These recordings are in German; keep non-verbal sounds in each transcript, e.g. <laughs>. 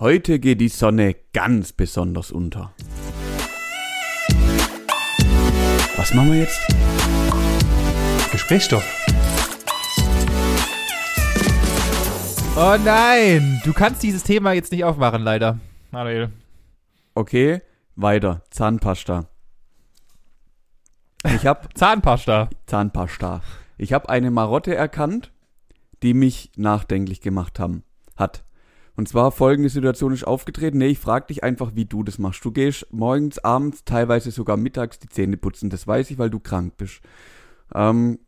Heute geht die Sonne ganz besonders unter. Was machen wir jetzt? Gesprächsstoff. Oh nein, du kannst dieses Thema jetzt nicht aufmachen, leider. Manuel. Okay, weiter. Zahnpasta. Ich habe <laughs> Zahnpasta. Zahnpasta. Ich habe eine Marotte erkannt, die mich nachdenklich gemacht haben, hat. Und zwar folgende Situation ist aufgetreten. Nee, ich frage dich einfach, wie du das machst. Du gehst morgens, abends, teilweise sogar mittags die Zähne putzen. Das weiß ich, weil du krank bist. Ähm,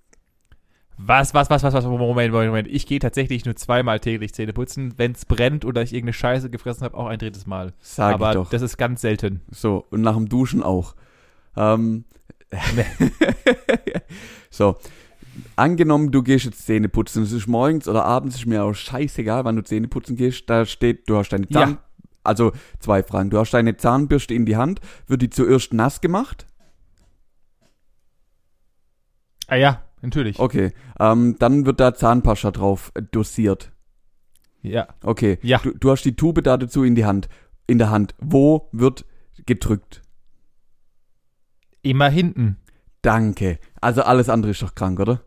Was, was, was, was, was, Moment, Moment, Moment. Ich gehe tatsächlich nur zweimal täglich Zähne putzen. Wenn es brennt oder ich irgendeine Scheiße gefressen habe, auch ein drittes Mal. sag Aber ich doch. das ist ganz selten. So, und nach dem Duschen auch. Ähm, <laughs> <laughs> so, angenommen, du gehst jetzt Zähne putzen, es ist morgens oder abends, ist mir auch scheißegal, wann du Zähne putzen gehst, da steht, du hast deine Ja. Zahn... Also, zwei Fragen. Du hast deine Zahnbürste in die Hand, wird die zuerst nass gemacht? Ah ja, natürlich. Okay. Ähm, dann wird da Zahnpasta drauf dosiert. Ja. Okay. Ja. Du, du hast die Tube da dazu in die Hand. In der Hand. Wo wird gedrückt? Immer hinten. Danke. Also alles andere ist doch krank, oder?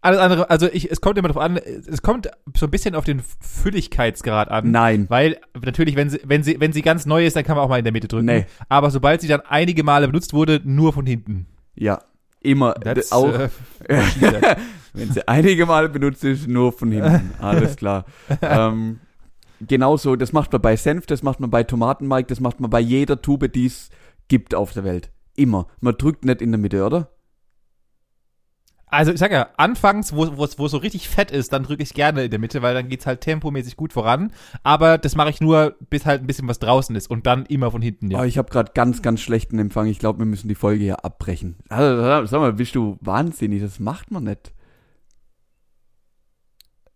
Alles andere, also ich, es kommt immer darauf an, es kommt so ein bisschen auf den Fülligkeitsgrad an. Nein. Weil natürlich, wenn sie, wenn sie, wenn sie ganz neu ist, dann kann man auch mal in der Mitte drücken. Nee. Aber sobald sie dann einige Male benutzt wurde, nur von hinten. Ja. Immer. That's, auch. äh. <laughs> Wenn sie einige Male benutzt ist, nur von hinten. Alles klar. <laughs> ähm, genauso, das macht man bei Senf, das macht man bei Tomatenmark, das macht man bei jeder Tube, die es gibt auf der Welt. Immer. Man drückt nicht in der Mitte, oder? Also ich sag ja, anfangs, wo es so richtig fett ist, dann drücke ich gerne in der Mitte, weil dann geht's halt tempomäßig gut voran. Aber das mache ich nur, bis halt ein bisschen was draußen ist und dann immer von hinten. Ja. Oh, ich habe gerade ganz, ganz schlechten Empfang. Ich glaube, wir müssen die Folge hier abbrechen. Also, sag mal, bist du wahnsinnig? Das macht man nicht.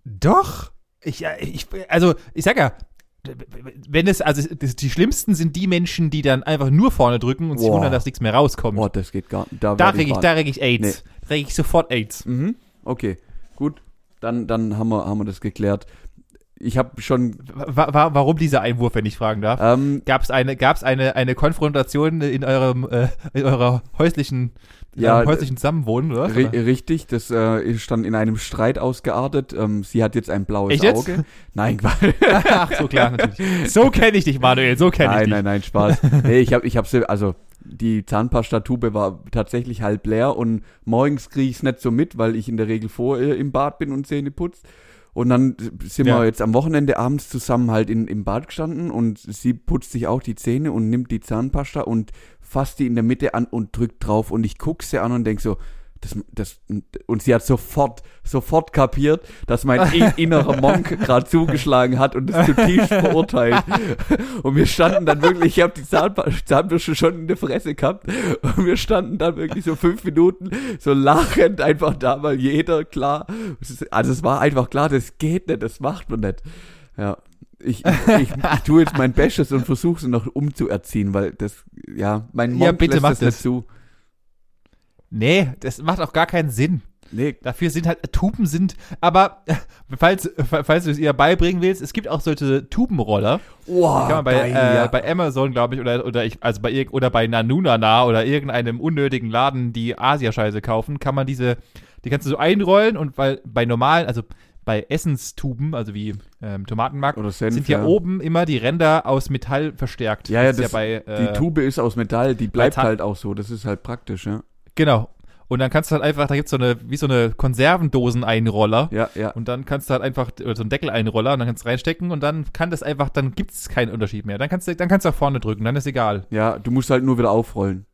Doch. Ich, ich, also ich sag ja, wenn es, also die schlimmsten sind die Menschen, die dann einfach nur vorne drücken und sich Boah. wundern, dass nichts mehr rauskommt. Boah, das geht gar nicht. Da, da reg ich, wahr- da reg ich AIDS. Da reg ich sofort AIDS. Mhm. Okay, gut. Dann, dann haben, wir, haben wir das geklärt. Ich habe schon. Wa wa warum dieser Einwurf, wenn ich fragen darf? Ähm, Gab es eine, gab's eine, eine Konfrontation in eurem, äh, in eurer häuslichen, in Ja, häuslichen Zusammenwohnen, oder? ri richtig, das äh, ist dann in einem Streit ausgeartet. Ähm, sie hat jetzt ein blaues Echt jetzt? Auge. <laughs> Nein, Quatsch. Ach, so klar, natürlich. So kenne ich dich, Manuel, so kenne ich nein, dich. nein, nein, Spaß. <laughs> nee, ich habe, ich habe, sie- also die Zahnpasta-Tube war tatsächlich halb leer und morgens kriege ich es nicht so mit, weil ich in der Regel vor ihr im Bad bin und Zähne putzt. Und dann sind Ja. wir jetzt am Wochenende abends zusammen halt in, im Bad gestanden und sie putzt sich auch die Zähne und nimmt die Zahnpasta und fasst die in der Mitte an und drückt drauf und ich guck sie an und denk so, das, das, und sie hat sofort, sofort kapiert, dass mein in- <laughs> innerer Monk gerade zugeschlagen hat und das zutiefst verurteilt. <laughs> Und wir standen dann wirklich, ich habe die Zahnbürste schon in der Fresse gehabt und wir standen dann wirklich so fünf Minuten so lachend einfach da, weil jeder klar, es also es war einfach klar, das geht nicht, das macht man nicht. Ja. Ich, ich, ich, ich tue jetzt mein Bestes und versuche sie noch umzuerziehen, weil das, ja, mein Monk Ja, bitte lässt mach das nicht das. zu. Nee, das macht auch gar keinen Sinn. Nee, Dafür sind halt, Tuben sind, aber falls, falls du es ihr beibringen willst, es gibt auch solche Tubenroller. wow, Kann man bei, geil, äh, ja. bei Amazon, glaube ich, oder, oder ich, also bei oder bei Nanunana oder irgendeinem unnötigen Laden, die Asia-Scheiße kaufen, kann man diese, die kannst du so einrollen und weil bei normalen, also bei Essenstuben, also wie ähm, Tomatenmark, Senf, sind ja, ja. oben immer die Ränder aus Metall verstärkt. Ja, ja, ist das- bei, Die äh, Tube ist aus Metall, die bleibt halt auch so. Das ist halt praktisch, ja. Genau. Und dann kannst du halt einfach, da gibt's so eine, wie so eine Konservendosen-Einroller. Ja, ja. Und dann kannst du halt einfach, oder so einen Deckel-Einroller, und dann kannst du reinstecken und dann kann das einfach, dann gibt's keinen Unterschied mehr. Dann kannst du, dann kannst du auch vorne drücken, dann ist egal. Ja, du musst halt nur wieder aufrollen.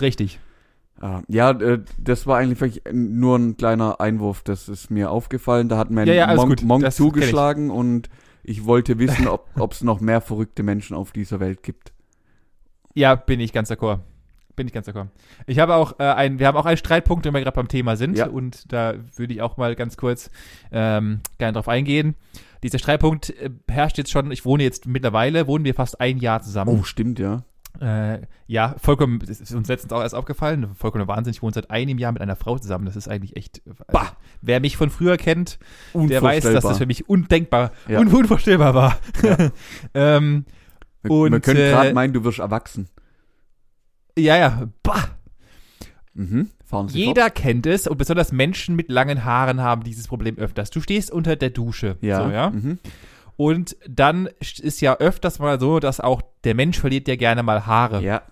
Richtig. Ah, Ja, äh, das war eigentlich wirklich nur ein kleiner Einwurf. Das ist mir aufgefallen. Da hat mein Ja, ja, alles Monk, gut. Monk Das kenn ich. zugeschlagen und ich wollte wissen, ob es noch mehr verrückte Menschen auf dieser Welt gibt. Ja, bin ich ganz d'accord. Bin ich ganz d'accord. Ich habe auch äh, ein, wir haben auch einen Streitpunkt, wenn wir gerade beim Thema sind. Ja. Und da würde ich auch mal ganz kurz ähm, gerne drauf eingehen. Dieser Streitpunkt äh, herrscht jetzt schon, ich wohne jetzt mittlerweile, wohnen wir fast ein Jahr zusammen. Oh, stimmt, ja. Äh, ja, vollkommen, das ist uns letztens auch erst aufgefallen, vollkommen Wahnsinn, ich wohne seit einem Jahr mit einer Frau zusammen, das ist eigentlich echt, also, Bah. wer mich von früher kennt, der weiß, dass das für mich undenkbar, Ja. un unvorstellbar war. <laughs> ähm, Wir, Und, wir können äh, gerade meinen, du wirst erwachsen. Ja, ja, bah. Mhm. Jeder kennt es und besonders Menschen mit langen Haaren haben dieses Problem öfters. Du stehst unter der Dusche, fort. Ja. so, ja? Mhm. Und dann ist ja öfters mal so, dass auch der Mensch verliert ja gerne mal Haare. Ja.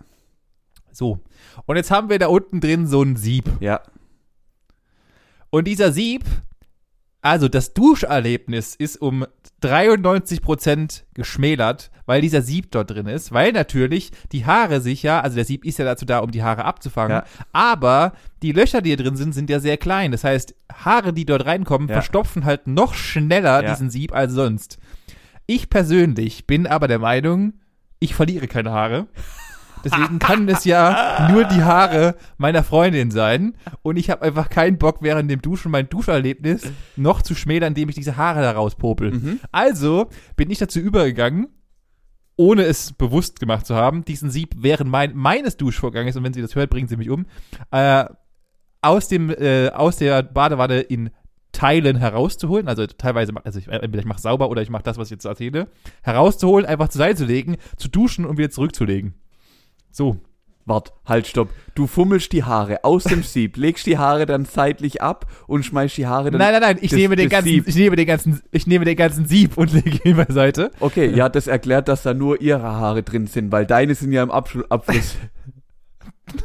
So. Und jetzt haben wir da unten drin so ein Sieb. Ja. Und dieser Sieb, also das Duscherlebnis ist um 93% geschmälert, weil dieser Sieb dort drin ist, weil natürlich die Haare sich ja, also der Sieb ist ja dazu da, um die Haare abzufangen, Ja. aber die Löcher, die hier drin sind, sind ja sehr klein. Das heißt, Haare, die dort reinkommen, Ja. verstopfen halt noch schneller Ja. diesen Sieb als sonst. Ich persönlich bin aber der Meinung, ich verliere keine Haare. Deswegen kann es ja <laughs> nur die Haare meiner Freundin sein. Und ich habe einfach keinen Bock, während dem Duschen mein Duscherlebnis noch zu schmälern, indem ich diese Haare da rauspopel. Mhm. Also bin ich dazu übergegangen, ohne es bewusst gemacht zu haben, diesen Sieb während mein, meines Duschvorganges, und wenn sie das hört, bringen sie mich um, äh, aus, dem, äh, aus der Badewanne in Teilen herauszuholen, also teilweise, also ich, entweder ich mache sauber oder ich mache das, was ich jetzt erzähle, herauszuholen, einfach zur Seite zu legen, zu duschen und wieder zurückzulegen. So. Wart, halt, stopp. Du fummelst die Haare aus dem Sieb, legst die Haare dann seitlich ab und schmeißt die Haare dann. Nein, nein, nein, ich das- nehme den ganzen, Sieb. ich nehme den ganzen, ich nehme den ganzen Sieb und lege ihn beiseite. Okay, ja, das erklärt, dass da nur ihre Haare drin sind, weil deine sind ja im Abschlu Abfluss. <laughs>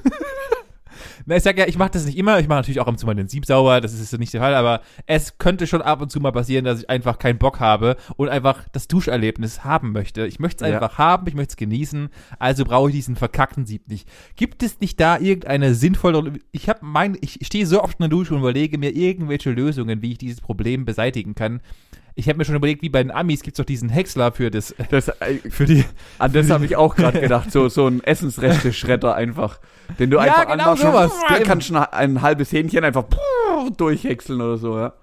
Na, ich sag ja, ich mache das nicht immer. Ich mache natürlich auch ab und zu mal den Sieb sauber. Das ist nicht der Fall. Aber es könnte schon ab und zu mal passieren, dass ich einfach keinen Bock habe und einfach das Duscherlebnis haben möchte. Ich möchte es Ja. einfach haben. Ich möchte es genießen. Also brauche ich diesen verkackten Sieb nicht. Gibt es nicht da irgendeine sinnvolle? Ich habe mein, ich stehe so oft in der Dusche und überlege mir irgendwelche Lösungen, wie ich dieses Problem beseitigen kann. Ich habe mir schon überlegt, wie bei den Amis gibt es doch diesen Häcksler für das, Das, <laughs> äh, für die. an das habe ich auch gerade <laughs> gedacht. So, so ein Essensreste-Schredder einfach. Den du Ja, einfach genau anmachst sowas. und Der- kannst ein, ein halbes Hähnchen einfach durchhäckseln oder so, ja.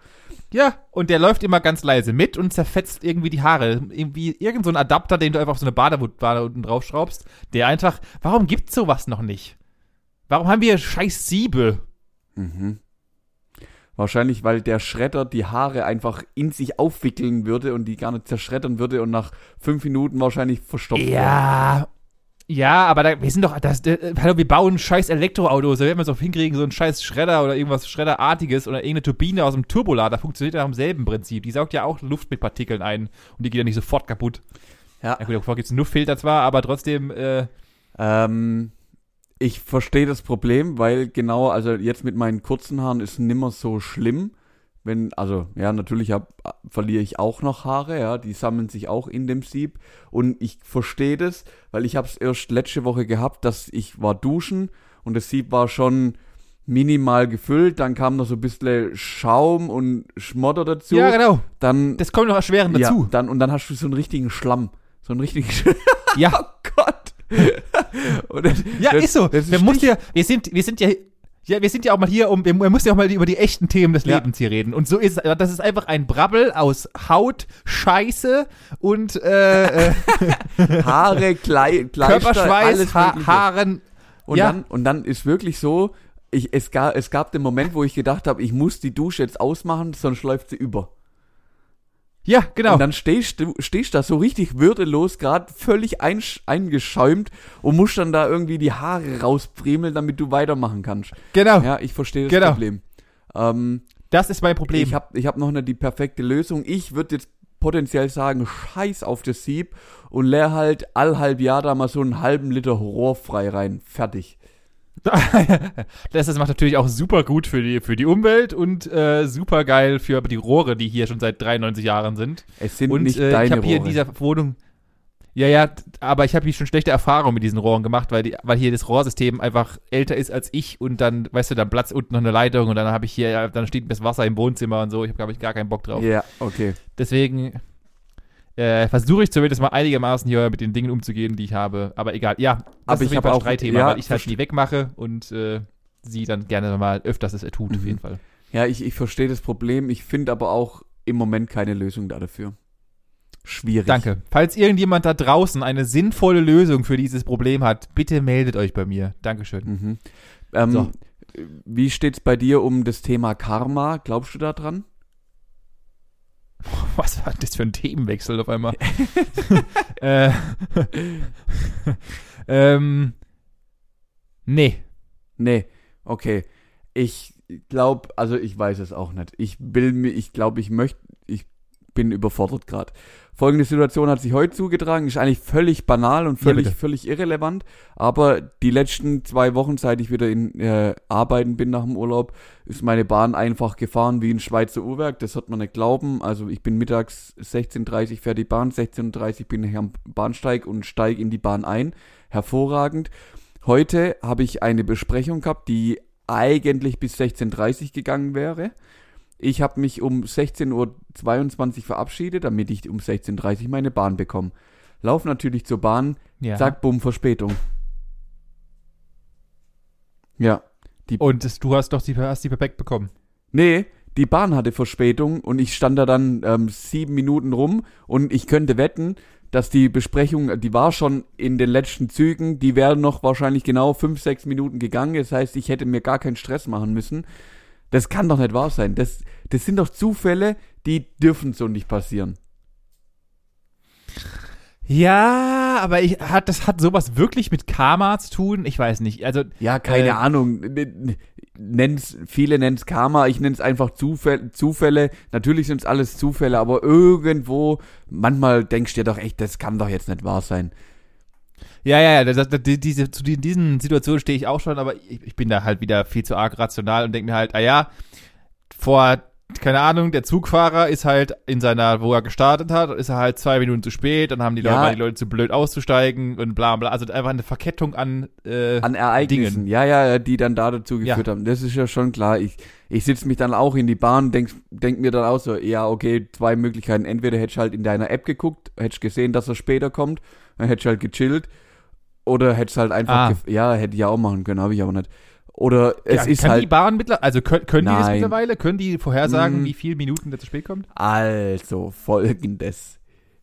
Ja, und der läuft immer ganz leise mit und zerfetzt irgendwie die Haare. Irgendwie irgend so ein Adapter, den du einfach auf so eine Badewunde unten draufschraubst, der einfach, warum gibt's sowas noch nicht? Warum haben wir scheiß Siebe? Mhm. Wahrscheinlich, weil der Schredder die Haare einfach in sich aufwickeln würde und die gar nicht zerschreddern würde und nach fünf Minuten wahrscheinlich verstopft wäre. Ja. Ja, aber da, wir sind doch, das, äh, hallo, wir bauen scheiß Elektroautos, da werden wir es auch hinkriegen, so ein scheiß Schredder oder irgendwas Schredderartiges oder irgendeine Turbine aus dem Turbolader funktioniert ja nach demselben Prinzip. Die saugt ja auch Luft mit Partikeln ein und die geht ja nicht sofort kaputt. Ja. Ja gut, davor gibt's einen Luftfilter zwar, aber trotzdem, äh, Ähm, ich verstehe das Problem, weil genau, also jetzt mit meinen kurzen Haaren ist nimmer so schlimm. Wenn, also, ja, natürlich hab, verliere ich auch noch Haare, ja, die sammeln sich auch in dem Sieb. Und ich verstehe das, weil ich habe es erst letzte Woche gehabt, dass ich war duschen und das Sieb war schon minimal gefüllt, dann kam noch so ein bisschen Schaum und Schmodder dazu. ja genau, Dann, das kommt noch erschwerend ja, dazu. dann, und dann hast du so einen richtigen Schlamm. So einen richtigen <laughs> Ja, Oh Gott. <laughs> Und das- Ja, das- ist so. das ist wir, muss ja, wir, sind, wir sind ja. Ja, wir sind ja auch mal hier, um, wir, müssen ja auch mal über die echten Themen des Ja. Lebens hier reden. Und so ist es, das ist einfach ein Brabbel aus Haut, Scheiße und äh, äh, <laughs> Haare, Klei, Kleister, Körperschweiß, alles ha. Haaren. Und, ja. dann, und dann ist wirklich so, ich, es, gab, es gab den Moment, wo ich gedacht habe, ich muss die Dusche jetzt ausmachen, sonst läuft sie über. Ja, genau. Und dann stehst du stehst da so richtig würdelos, gerade völlig eingeschäumt und musst dann da irgendwie die Haare rauspriemeln, damit du weitermachen kannst. genau. Ja, ich verstehe das Genau. Problem. Ähm, Das ist mein Problem. Ich habe ich hab noch nicht die perfekte Lösung. Ich würde jetzt potenziell sagen, scheiß auf das Sieb und leer halt all halb Jahr da mal so einen halben Liter rohrfrei rein. Fertig. <laughs> das, macht natürlich auch super gut für die, für die Umwelt und äh, super geil für die Rohre, die hier schon seit 93 Jahren sind. Es sind Und nicht äh, ich deine habe hier in dieser Wohnung. Ja, ja, aber ich habe hier schon schlechte Erfahrungen mit diesen Rohren gemacht, weil, die, weil hier das Rohrsystem einfach älter ist als ich und dann, weißt du, dann platzt unten noch eine Leitung und dann habe ich hier, dann steht das Wasser im Wohnzimmer und so. Ich habe, glaube ich, gar keinen Bock drauf. Ja, okay. Deswegen äh, versuche ich zumindest mal einigermaßen hier mit den Dingen umzugehen, die ich habe. Aber egal, ja, das Aber ist ich auf jeden hab Fall ein auch- Streitthema, ja, weil ich halt nie wegmache und äh, sie dann gerne mal öfters es tut, auf Mhm. jeden Fall. Ja, ich, ich verstehe das Problem. Ich finde aber auch im Moment keine Lösung da dafür. schwierig. Danke. Falls irgendjemand da draußen eine sinnvolle Lösung für dieses Problem hat, bitte meldet euch bei mir. Dankeschön. Mhm. Ähm, So. Wie steht's bei dir um das Thema Karma? Glaubst du da dran? <laughs> Was war das für ein Themenwechsel auf einmal? <laughs> äh, <laughs> ähm, nee. Nee, okay. Ich glaube, also ich weiß es auch nicht. Ich will mir, ich glaube, ich möchte, bin überfordert gerade. Folgende Situation hat sich heute zugetragen, ist eigentlich völlig banal und völlig, bitte. völlig irrelevant. Aber die letzten zwei Wochen, seit ich wieder in äh, Arbeiten bin nach dem Urlaub, ist meine Bahn einfach gefahren wie ein Schweizer Uhrwerk. Das hat man nicht glauben. Also ich bin mittags 16.30 Uhr fährt die Bahn, 16.30 Uhr bin ich am Bahnsteig und steige in die Bahn ein. Hervorragend. Heute habe ich eine Besprechung gehabt, die eigentlich bis 16.30 Uhr gegangen wäre. Ich habe mich um 16.22 Uhr verabschiedet, damit ich um 16.30 Uhr meine Bahn bekomme. Lauf natürlich zur Bahn, Ja. zack, bumm, Verspätung. Ja. Und das, du hast doch die, hast die perfekt bekommen. Nee, die Bahn hatte Verspätung und ich stand da dann ähm, sieben Minuten rum und ich könnte wetten, dass die Besprechung, die war schon in den letzten Zügen, die wäre noch wahrscheinlich genau fünf, sechs Minuten gegangen. Das heißt, ich hätte mir gar keinen Stress machen müssen. Das kann doch nicht wahr sein. Das, das sind doch Zufälle, die dürfen so nicht passieren. Ja, aber ich, hat, das hat sowas wirklich mit Karma zu tun? Ich weiß nicht. Also, Ja, keine Äh, Ahnung. Nenn's, viele nennen's Karma, ich nenn's einfach Zufälle, Zufälle. Natürlich sind's alles Zufälle, aber irgendwo, manchmal denkst du dir doch echt, das kann doch jetzt nicht wahr sein. Ja, ja, ja, das, das, die- diese, zu die- diesen Situationen stehe ich auch schon, aber ich, ich bin da halt wieder viel zu arg rational und denke mir halt, ah ja, vor, keine Ahnung, der Zugfahrer ist halt in seiner, wo er gestartet hat, ist er halt zwei Minuten zu spät, dann haben die Leute, Ja. waren die Leute zu blöd auszusteigen und bla bla. Also einfach eine Verkettung an, äh, An Ereignissen, Dingen. ja, ja, die dann da dazu Ja. geführt haben. Das ist ja schon klar. Ich, ich sitze mich dann auch in die Bahn, denk, denk mir dann auch so, ja, okay, zwei Möglichkeiten. Entweder hättest halt in deiner App geguckt, hättest gesehen, dass er später kommt, dann hättest halt gechillt. Oder hättest halt einfach, Ah. ja, hätte ich auch machen können, habe ich aber nicht. Oder es ja, ist kann halt. die Bahn mittlerweile, also können, können die das mittlerweile? Können die vorhersagen, Mm. wie viele Minuten der zu spät kommt? Also, folgendes.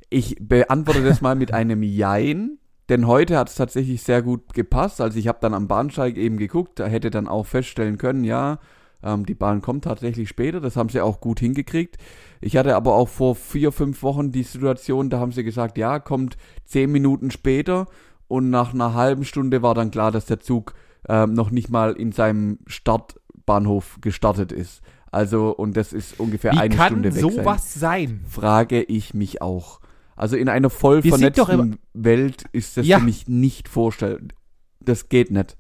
Ich beantworte das mal mit einem Jein, denn heute hat es tatsächlich sehr gut gepasst. Also ich habe dann am Bahnsteig eben geguckt, da hätte dann auch feststellen können, ja, ähm, die Bahn kommt tatsächlich später, das haben sie auch gut hingekriegt. Ich hatte aber auch vor vier, fünf Wochen die Situation, da haben sie gesagt, ja, kommt zehn Minuten später und nach einer halben Stunde war dann klar, dass der Zug ähm, noch nicht mal in seinem Startbahnhof gestartet ist. Also, und das ist ungefähr Wie eine kann Stunde weg sein sowas sein? frage ich mich auch. Also in einer voll Wir vernetzten Welt ist das Ja. für mich nicht vorstellbar. Das geht nicht.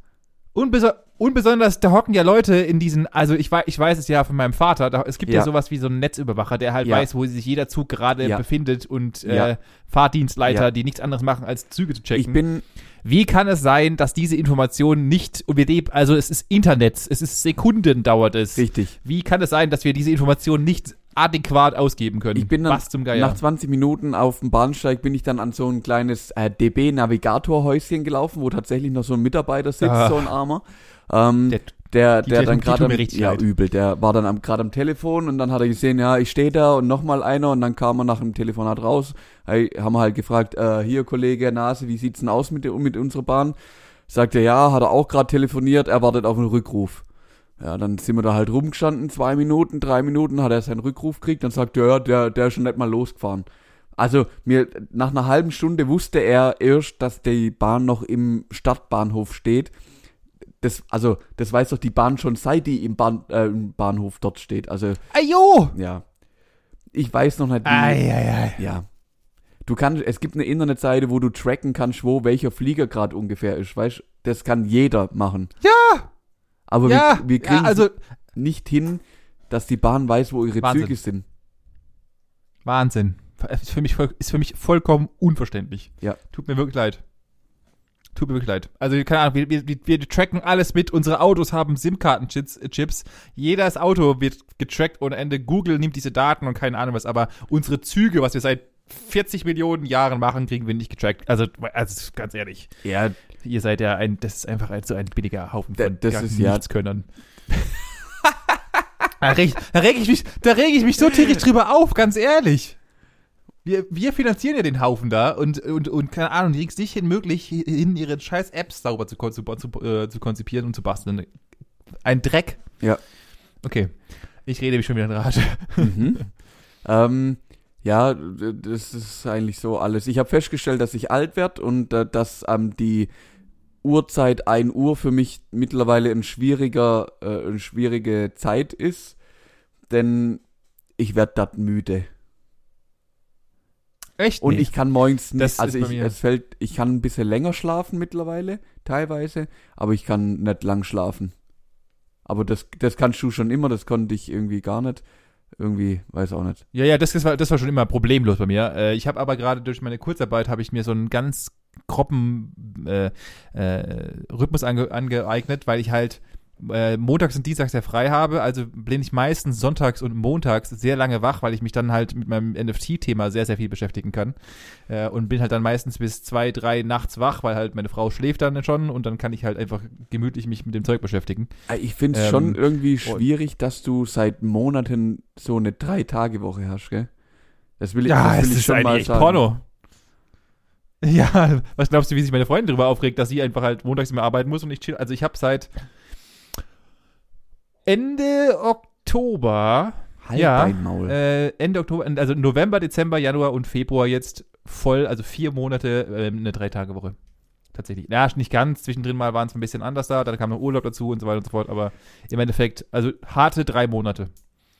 Und, beso und besonders, da hocken ja Leute in diesen, also ich weiß, ich weiß es ja von meinem Vater, da, es gibt ja. Ja. sowas wie so einen Netzüberwacher, der halt Ja. weiß, wo sich jeder Zug gerade Ja. befindet und äh. Fahrdienstleiter, die nichts anderes machen, als Züge zu checken. Ich bin, Wie kann es sein, dass diese Information nicht, also es ist Internet, es ist Sekunden dauert es. richtig. Wie kann es sein, dass wir diese Information nicht adäquat ausgeben können? Ich bin dann Was zum Geier? nach 20 Minuten auf dem Bahnsteig bin ich dann an so ein kleines äh, DB-Navigator-Häuschen gelaufen, wo tatsächlich noch so ein Mitarbeiter sitzt, Ah. so ein Armer. Ähm, Der- der, der dann gerade ja leid. übel, der war dann gerade am Telefon und dann hat er gesehen, ja, ich stehe da und nochmal einer und dann kam er nach dem Telefonat raus, hey, haben wir halt gefragt, äh, hier Kollege Nase, wie sieht's denn aus mit, der- mit unserer Bahn? Sagt er, ja, hat er auch gerade telefoniert, er wartet auf einen Rückruf. Ja, dann sind wir da halt rumgestanden, zwei Minuten, drei Minuten, hat er seinen Rückruf gekriegt, dann sagt er, ja, der, der ist schon nicht mal losgefahren. Also mir nach einer halben Stunde wusste er erst, dass die Bahn noch im Stadtbahnhof steht. Das, also, das weiß doch die Bahn schon, seit die im, Bahn, äh, im Bahnhof dort steht. Also, Ajo! ja. Ich weiß noch nicht, wie. Eieiei. Ja. Du kannst, es gibt eine Internetseite, wo du tracken kannst, wo welcher Flieger gerade ungefähr ist. Weißt das kann jeder machen. Ja! Aber Ja! wir, wir kriegen ja, also, nicht hin, dass die Bahn weiß, wo ihre Wahnsinn. Züge sind. Wahnsinn. Ist für, mich voll, ist für mich vollkommen unverständlich. Ja. Tut mir wirklich leid. Tut mir wirklich leid. Also, keine Ahnung, wir, wir, wir, tracken alles mit. Unsere Autos haben SIM-Karten-Chips. Chips. Jedes Auto wird getrackt ohne Ende. Google nimmt diese Daten und keine Ahnung was. Aber unsere Züge, was wir seit 40 Millionen Jahren machen, kriegen wir nicht getrackt. Also, also ganz ehrlich. Ja, Ihr seid ja ein, das ist einfach ein, so ein billiger Haufen Da- von das gar ist ja- Nichtskönnern. <laughs> da reg, da reg ich mich, da reg ich mich so tierisch drüber auf, ganz ehrlich. wir, wir finanzieren ja den Haufen da und, und, und keine Ahnung, die kriegst nicht hin, möglich, hin ihre scheiß Apps sauber zu, zu, zu, äh, zu konzipieren und zu basteln. Ein Dreck. Ja. Okay. Ich rede mich schon wieder in Rage. Mhm. <laughs> ähm, ja, das ist eigentlich so alles. Ich habe festgestellt, dass ich alt werde und äh, dass ähm, die Uhrzeit 1 Uhr für mich mittlerweile ein schwieriger, äh, eine schwierige Zeit ist, denn ich werde dort müde. Echt? Und Nee. ich kann morgens nicht, Das also ich, es fällt, ich kann ein bisschen länger schlafen mittlerweile, teilweise, aber ich kann nicht lang schlafen. Aber das, das kannst du schon immer, das konnte ich irgendwie gar nicht. Irgendwie, weiß auch nicht. Ja, ja, das, das, war, das war schon immer problemlos bei mir. Äh, ich habe aber gerade durch meine Kurzarbeit habe ich mir so einen ganz groben äh, äh, Rhythmus ange, angeeignet, weil ich halt äh, montags und dienstags ja frei habe. Also bin ich meistens sonntags und montags sehr lange wach, weil ich mich dann halt mit meinem NFT-Thema sehr, sehr viel beschäftigen kann. Äh, und bin halt dann meistens bis zwei, drei nachts wach, weil halt meine Frau schläft dann schon und dann kann ich halt einfach gemütlich mich mit dem Zeug beschäftigen. Äh, Ich finde es Ähm, schon irgendwie schwierig, dass du seit Monaten so eine Drei-Tage-Woche hast, gell? Das will ich, das will ich schon mal sagen. Porno. <laughs> Ja, was glaubst du, wie sich meine Freundin darüber aufregt, dass sie einfach halt montags immer arbeiten muss und ich chill. Also ich habe seit Ende Oktober, Halt Ja, dein Maul. äh, Ende Oktober, also November, Dezember, Januar und Februar jetzt voll, also vier Monate äh, eine Drei-Tage-Woche. Tatsächlich. Ja, nicht ganz. Zwischendrin mal waren es ein bisschen anders da, dann kam noch Urlaub dazu und so weiter und so fort, aber im Endeffekt, also harte drei Monate.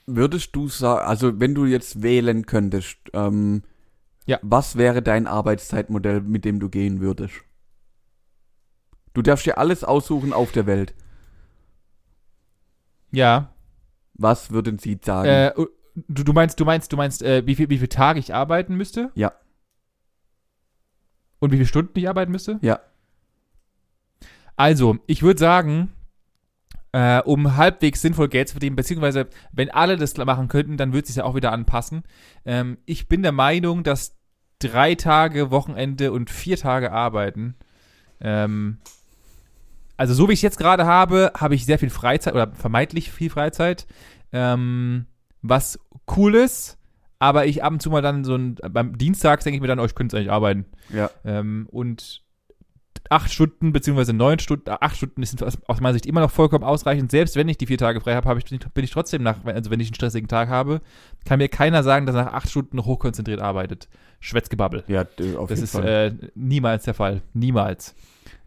Würdest du sagen, also wenn du jetzt wählen könntest, ähm, Ja. was wäre dein Arbeitszeitmodell, mit dem du gehen würdest? Du darfst dir alles aussuchen auf der Welt. Ja, Was würden sie sagen? Äh, du, du meinst, du meinst, du meinst, äh, wie viel, wie viele Tage ich arbeiten müsste? Ja. Und wie viele Stunden ich arbeiten müsste? Ja. Also, ich würde sagen, äh, um halbwegs sinnvoll Geld zu verdienen, beziehungsweise wenn alle das machen könnten, dann würde es sich ja auch wieder anpassen. Ähm, ich bin der Meinung, dass drei Tage Wochenende und vier Tage arbeiten, ähm, also so wie ich es jetzt gerade habe, habe ich sehr viel Freizeit oder vermeintlich viel Freizeit, ähm, was cool ist, aber ich ab und zu mal dann so ein, beim Dienstag denke ich mir dann, oh, ich könnte eigentlich arbeiten. ja. Ähm, und acht Stunden beziehungsweise neun Stunden, äh, acht Stunden ist aus meiner Sicht immer noch vollkommen ausreichend. Selbst wenn ich die vier Tage frei habe, habe ich, bin ich trotzdem nach, also wenn ich einen stressigen Tag habe, kann mir keiner sagen, dass er nach acht Stunden noch hochkonzentriert arbeitet. Schwätzgebabbel. Ja, auf Das jeden ist Fall. äh, niemals der Fall. Niemals.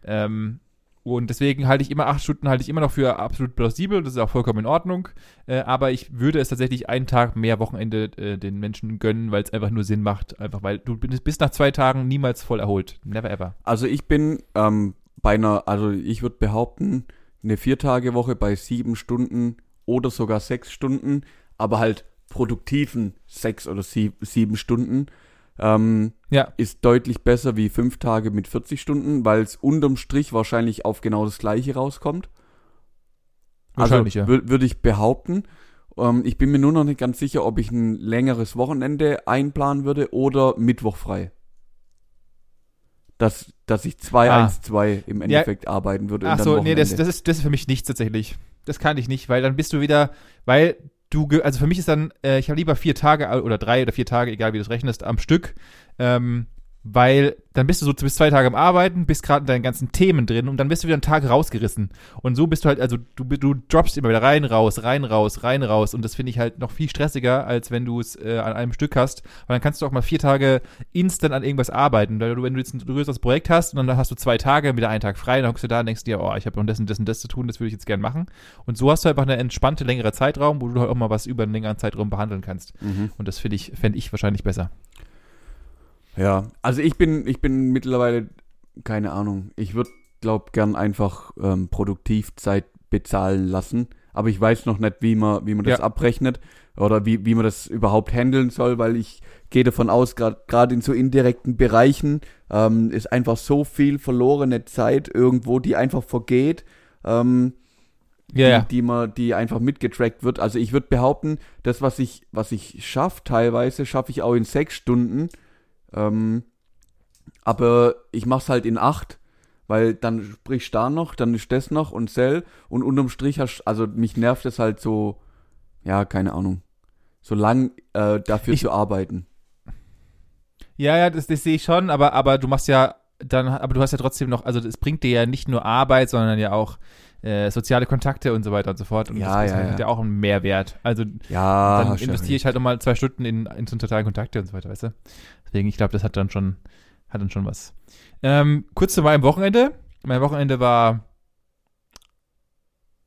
Ähm, und deswegen halte ich immer acht Stunden halte ich immer noch für absolut plausibel. Das ist auch vollkommen in Ordnung. Äh, aber ich würde es tatsächlich einen Tag mehr Wochenende äh, den Menschen gönnen, weil es einfach nur Sinn macht. Einfach weil du bist bis nach zwei Tagen niemals voll erholt. Never ever. Also ich bin ähm, bei einer, also ich würde behaupten, eine Viertagewoche bei sieben Stunden oder sogar sechs Stunden, aber halt produktiven sechs oder sieb, sieben Stunden, ähm, Ja. ist deutlich besser wie fünf Tage mit 40 Stunden, weil es unterm Strich wahrscheinlich auf genau das gleiche rauskommt. Wahrscheinlich, also, ja. wür- Würde ich behaupten. Ähm, ich bin mir nur noch nicht ganz sicher, ob ich ein längeres Wochenende einplanen würde oder Mittwoch frei. Dass, dass ich 2, Ah. 1, 2 im Endeffekt arbeiten würde. Ach so, nee, das, das, ist, das ist für mich nichts tatsächlich. Das kann ich nicht, weil dann bist du wieder, weil du, also für mich ist dann, äh, ich habe lieber vier Tage äh, oder drei oder vier Tage, egal wie du es rechnest, am Stück, ähm, weil dann bist du so bis zwei Tage am Arbeiten, bist gerade in deinen ganzen Themen drin und dann bist du wieder einen Tag rausgerissen. Und so bist du halt, also du, du droppst immer wieder rein, raus, rein, raus, rein, raus. Und das finde ich halt noch viel stressiger, als wenn du es äh, an einem Stück hast. Weil dann kannst du auch mal vier Tage instant an irgendwas arbeiten. Weil du, wenn du jetzt ein größeres Projekt hast und dann hast du zwei Tage, wieder einen Tag frei, dann hockst du da und denkst dir, oh, ich habe noch das und das und das zu tun, das würde ich jetzt gerne machen. Und so hast du einfach eine entspannte, längere Zeitraum, wo du halt auch mal was über einen längeren Zeitraum behandeln kannst. Mhm. Und das finde ich, fände ich wahrscheinlich besser. Ja, also ich bin, ich bin mittlerweile, keine Ahnung, ich würde, glaub, gern einfach ähm, Produktivzeit bezahlen lassen. Aber ich weiß noch nicht, wie man, wie man das Ja. abrechnet oder wie, wie man das überhaupt handeln soll, weil ich gehe davon aus, gerade in so indirekten Bereichen ähm, ist einfach so viel verlorene Zeit irgendwo, die einfach vergeht. Ähm, Ja, die, ja. die man, die einfach mitgetrackt wird. Also ich würde behaupten, das, was ich, was ich schaffe, teilweise schaffe ich auch in sechs Stunden. Ähm, aber ich mach's halt in acht, weil dann sprichst du da noch, dann ist das noch und Cell und unterm Strich hast, also mich nervt es halt so, ja, keine Ahnung, so lang äh, dafür Ich- zu arbeiten. Ja, ja, das, das sehe ich schon, aber, aber du machst ja dann, aber du hast ja trotzdem noch, also es bringt dir ja nicht nur Arbeit, sondern ja auch äh, soziale Kontakte und so weiter und so fort. Und Ja, das, ja, hat ja. auch einen Mehrwert. Also Ja, dann ja investiere ich halt nochmal zwei Stunden in, in so soziale Kontakte und so weiter, weißt du? Deswegen, ich glaube, das hat dann schon, hat dann schon was. Ähm, kurz zu meinem Wochenende. Mein Wochenende war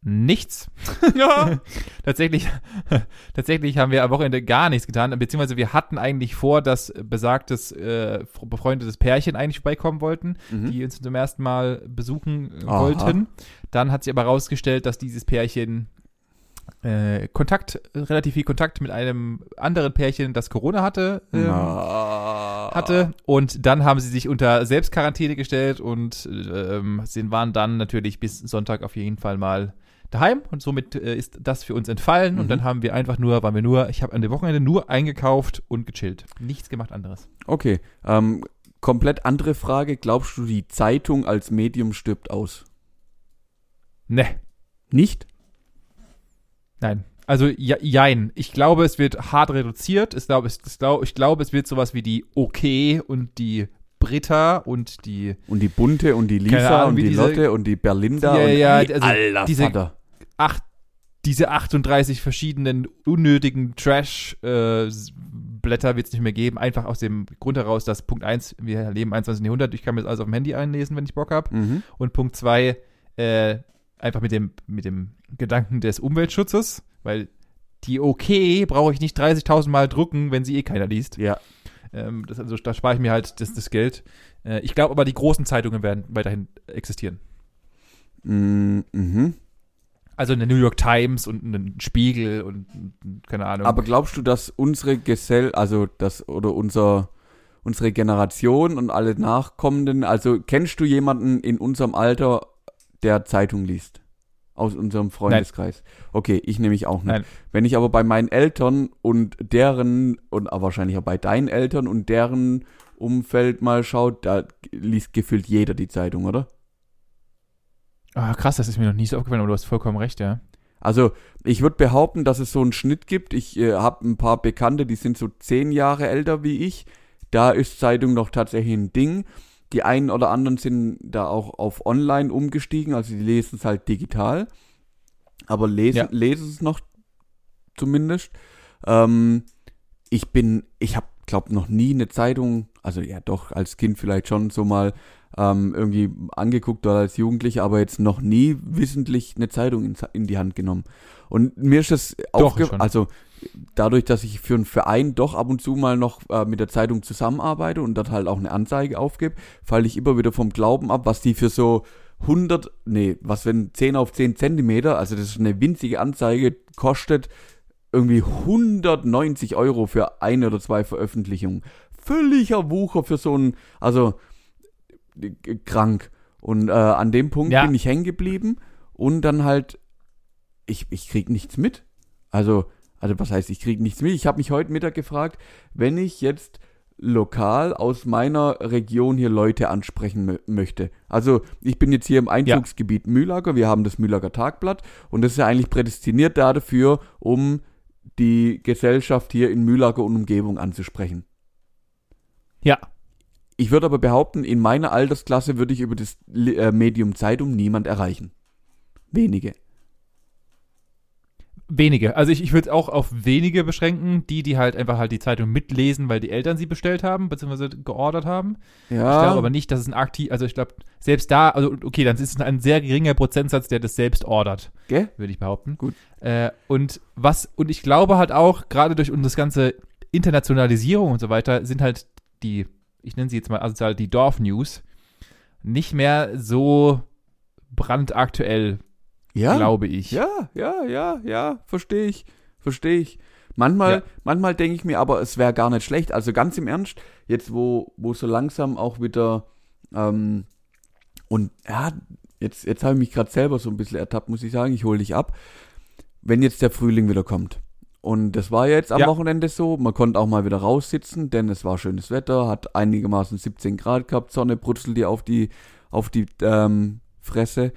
nichts. <laughs> Ja. tatsächlich, <laughs> tatsächlich haben wir am Wochenende gar nichts getan, beziehungsweise wir hatten eigentlich vor, dass besagtes äh, befreundetes Pärchen eigentlich vorbeikommen wollten, Mhm. die uns zum ersten Mal besuchen äh, Aha. wollten. Dann hat sich aber herausgestellt, dass dieses Pärchen äh, Kontakt, relativ viel Kontakt mit einem anderen Pärchen, das Corona hatte, ähm, Na. hatte. Und dann haben sie sich unter Selbstquarantäne gestellt und ähm, sie waren dann natürlich bis Sonntag auf jeden Fall mal daheim und somit äh, ist das für uns entfallen und Mhm. dann haben wir einfach nur, waren wir nur, ich habe an dem Wochenende nur eingekauft und gechillt. Nichts gemacht anderes. Okay, ähm, komplett andere Frage. Glaubst du, die Zeitung als Medium stirbt aus? Ne, Nicht? Nein. Also ja, jein. Ich glaube, es wird hart reduziert. Ich glaube, es, ich glaube, ich glaube, es wird sowas wie die OK und die Britta und die Und die Bunte und die Lisa Ahnung, und die diese- Lotte und die Berlinda Ja, und ja, die, also Alter, diese- Vater. acht, diese 38 verschiedenen unnötigen Trash-Blätter wird es nicht mehr geben. Einfach aus dem Grund heraus, dass Punkt 1, wir leben im 21. Jahrhundert, ich kann mir das alles auf dem Handy einlesen, wenn ich Bock habe. Mhm. Und Punkt 2, äh, einfach mit dem, mit dem Gedanken des Umweltschutzes, weil die OK brauche ich nicht 30.000 Mal drucken, wenn sie eh keiner liest. Ja. Ähm, das, also da spare ich mir halt das, das Geld. Äh, ich glaube aber, die großen Zeitungen werden weiterhin existieren. Mm, Mhm. Also eine New York Times und einen Spiegel und und keine Ahnung. Aber glaubst du, dass unsere Gesell, also das oder unser unsere Generation und alle Nachkommenden, also kennst du jemanden in unserem Alter, der Zeitung liest? Aus unserem Freundeskreis. Okay, ich nämlich auch nicht. Nein. Wenn ich aber bei meinen Eltern und deren und wahrscheinlich auch bei deinen Eltern und deren Umfeld mal schaut, da liest gefühlt jeder die Zeitung, oder? Ah, krass, das ist mir noch nie so aufgefallen, aber du hast vollkommen recht, ja. Also ich würde behaupten, dass es so einen Schnitt gibt. Ich äh, habe ein paar Bekannte, die sind so zehn Jahre älter wie ich. Da ist Zeitung noch tatsächlich ein Ding. Die einen oder anderen sind da auch auf Online umgestiegen, also die lesen es halt digital. Aber lesen, Ja. lesen es noch zumindest. Ähm, ich bin, ich habe, glaube noch nie eine Zeitung, also ja doch, als Kind vielleicht schon so mal ähm, irgendwie angeguckt oder als Jugendlicher, aber jetzt noch nie wissentlich eine Zeitung in, in die Hand genommen. Und mir ist das schon. also dadurch, dass ich für einen Verein doch ab und zu mal noch äh, mit der Zeitung zusammenarbeite und dort halt auch eine Anzeige aufgebe, falle ich immer wieder vom Glauben ab, was die für so 100, nee, was wenn 10 auf 10 Zentimeter, also das ist eine winzige Anzeige, kostet irgendwie 190 Euro für eine oder zwei Veröffentlichungen. Völliger Wucher für so ein, also äh, krank. Und äh, an dem Punkt Ja. bin ich hängen geblieben und dann halt, ich, ich krieg nichts mit. Also, also was heißt, ich krieg nichts mit? Ich habe mich heute Mittag gefragt, wenn ich jetzt lokal aus meiner Region hier Leute ansprechen mö möchte. Also ich bin jetzt hier im Einzugsgebiet Mühlager, wir haben das Mühlager Tagblatt und das ist ja eigentlich prädestiniert da dafür, um die Gesellschaft hier in Mühlager und Umgebung anzusprechen. Ja. Ich würde aber behaupten, in meiner Altersklasse würde ich über das äh, Medium Zeitung niemand erreichen. Wenige. Wenige. Also ich, ich würde es auch auf wenige beschränken, die, die halt einfach halt die Zeitung mitlesen, weil die Eltern sie bestellt haben, beziehungsweise geordert haben. Ich Ja, glaube aber nicht, dass es ein aktiv, also ich glaube, selbst da, also okay, dann ist es ein sehr geringer Prozentsatz, der das selbst ordert, gell? würde ich behaupten. Gut. Äh, und was, und ich glaube halt auch, gerade durch unsere ganze Internationalisierung und so weiter, sind halt die, ich nenne sie jetzt mal asozial, die Dorf-News, nicht mehr so brandaktuell, Ja, glaube ich. ja, ja, ja, ja, verstehe ich, verstehe ich. Manchmal, Ja. manchmal denke ich mir aber, es wäre gar nicht schlecht. Also ganz im Ernst, jetzt wo, wo so langsam auch wieder ähm, und ja, jetzt, jetzt habe ich mich gerade selber so ein bisschen ertappt, muss ich sagen. Ich hole dich ab. Wenn jetzt der Frühling wieder kommt. Und das war jetzt am Ja. Wochenende so. Man konnte auch mal wieder raussitzen, denn es war schönes Wetter, hat einigermaßen 17 Grad gehabt, Sonne brutzelt dir auf die, auf die ähm, Fresse.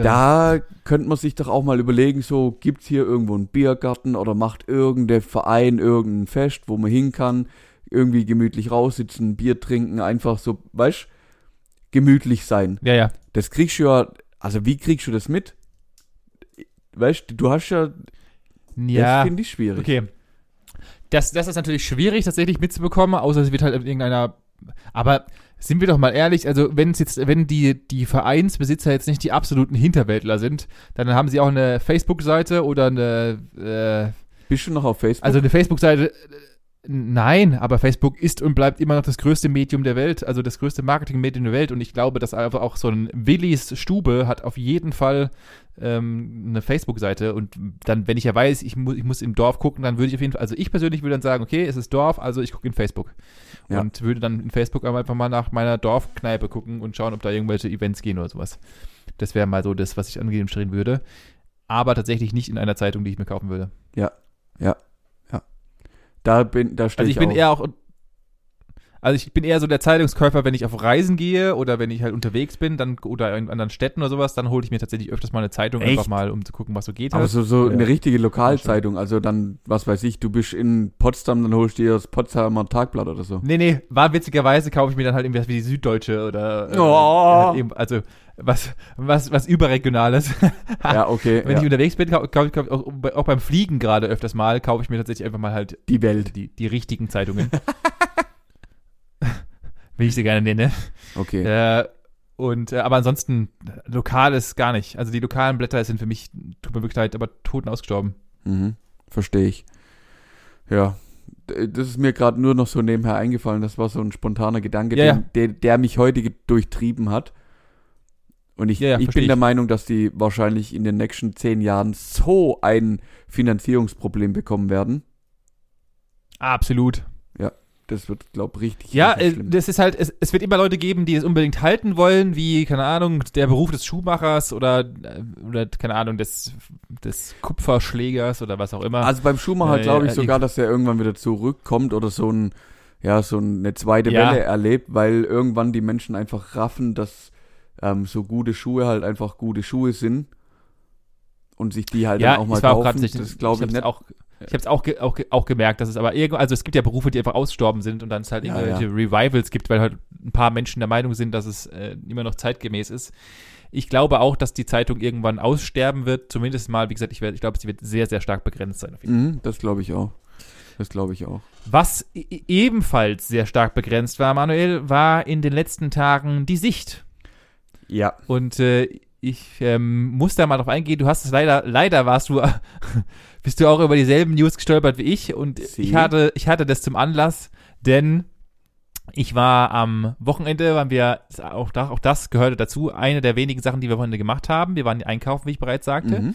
Da könnte man sich doch auch mal überlegen, so gibt's hier irgendwo einen Biergarten oder macht irgendein Verein irgendein Fest, wo man hin kann. irgendwie gemütlich raussitzen, Bier trinken, einfach so, weißt gemütlich sein. Ja, ja. Das kriegst du ja, also wie kriegst du das mit? Weißt du, du hast ja, Ja. das finde ich schwierig. Okay. Das, das ist natürlich schwierig tatsächlich mitzubekommen, außer es wird halt in irgendeiner. Aber sind wir doch mal ehrlich, also wenn es jetzt, wenn die, die Vereinsbesitzer jetzt nicht die absoluten Hinterwäldler sind, dann haben sie auch eine Facebook-Seite oder eine, äh, Bist du noch auf Facebook? also eine Facebook-Seite. äh, Nein, aber Facebook ist und bleibt immer noch das größte Medium der Welt, also das größte Marketingmedium der Welt. Und ich glaube, dass einfach auch so ein Willis Stube hat auf jeden Fall ähm, eine Facebook-Seite. Und dann, wenn ich ja weiß, ich, mu ich muss im Dorf gucken, dann würde ich auf jeden Fall, also ich persönlich würde dann sagen, okay, es ist Dorf, also ich gucke in Facebook. Ja. Und würde dann in Facebook einfach mal nach meiner Dorfkneipe gucken und schauen, ob da irgendwelche Events gehen oder sowas. Das wäre mal so das, was ich angestreben würde. Aber tatsächlich nicht in einer Zeitung, die ich mir kaufen würde. da bin, da stehe Also ich ich bin auch. eher auch. Also ich bin eher so der Zeitungskäufer, wenn ich auf Reisen gehe oder wenn ich halt unterwegs bin, dann oder in anderen Städten oder sowas, dann hole ich mir tatsächlich öfters mal eine Zeitung Echt? einfach mal, um zu gucken, was so geht. aber Halt. so, so Ja. eine richtige Lokalzeitung, also dann, was weiß ich, du bist in Potsdam, dann holst du dir das Potsdamer Tagblatt oder so. Nee, nee, war witzigerweise kaufe ich mir dann halt irgendwas wie die Süddeutsche oder äh, Oh. eben, also was, was, was überregionales. <laughs> Ja, okay. Wenn ja. ich unterwegs bin, kaufe kauf, kauf, auch, auch beim Fliegen gerade öfters mal, kaufe ich mir tatsächlich einfach mal halt Die Welt. die, die richtigen Zeitungen. <laughs> Wie ich sie gerne nenne. Okay. Äh, und, äh, aber ansonsten, lokal ist gar nicht. Also die lokalen Blätter sind für mich, tut mir wirklich leid, aber toten ausgestorben. Mhm. Verstehe ich. Ja. Das ist mir gerade nur noch so nebenher eingefallen. Das war so ein spontaner Gedanke, Ja, den, Der, der mich heute durchtrieben hat. Und ich, Ja, ja, ich bin der ich. Meinung, dass die wahrscheinlich in den nächsten zehn Jahren so ein Finanzierungsproblem bekommen werden. Absolut. Das wird, glaube ich, richtig, Ja, richtig äh, das ist halt, es, es wird immer Leute geben, die es unbedingt halten wollen, wie, keine Ahnung, der Beruf des Schuhmachers oder, äh, oder keine Ahnung, des, des Kupferschlägers oder was auch immer. Also beim Schumacher Äh, glaube ich äh, sogar, dass er irgendwann wieder zurückkommt oder so ein, ja, so eine zweite Ja. Welle erlebt, weil irgendwann die Menschen einfach raffen, dass ähm, so gute Schuhe halt einfach gute Schuhe sind und sich die halt ja, dann auch mal auch kaufen. nicht, das glaube ich hab's nicht. Auch, ich habe es auch, ge auch, ge auch gemerkt, dass es aber irgendwo, also es gibt ja Berufe, die einfach ausgestorben sind und dann es halt Ja, irgendwelche Revivals gibt, weil halt ein paar Menschen der Meinung sind, dass es äh, immer noch zeitgemäß ist. Ich glaube auch, dass die Zeitung irgendwann aussterben wird, zumindest mal, wie gesagt, ich, ich glaube, sie wird sehr, sehr stark begrenzt sein. Mhm, das glaube ich auch. Das glaube ich auch. Was e- ebenfalls sehr stark begrenzt war, Manuel, war in den letzten Tagen die Sicht. Ja. Und äh, ich ähm, muss da mal drauf eingehen. Du hast es leider, leider warst du, <laughs> bist du auch über dieselben News gestolpert wie ich. Und Sie? ich hatte, ich hatte das zum Anlass, denn ich war am Wochenende, waren wir, auch, da, auch das gehörte dazu, eine der wenigen Sachen, die wir Wochenende gemacht haben. Wir waren einkaufen, wie ich bereits sagte. Mhm.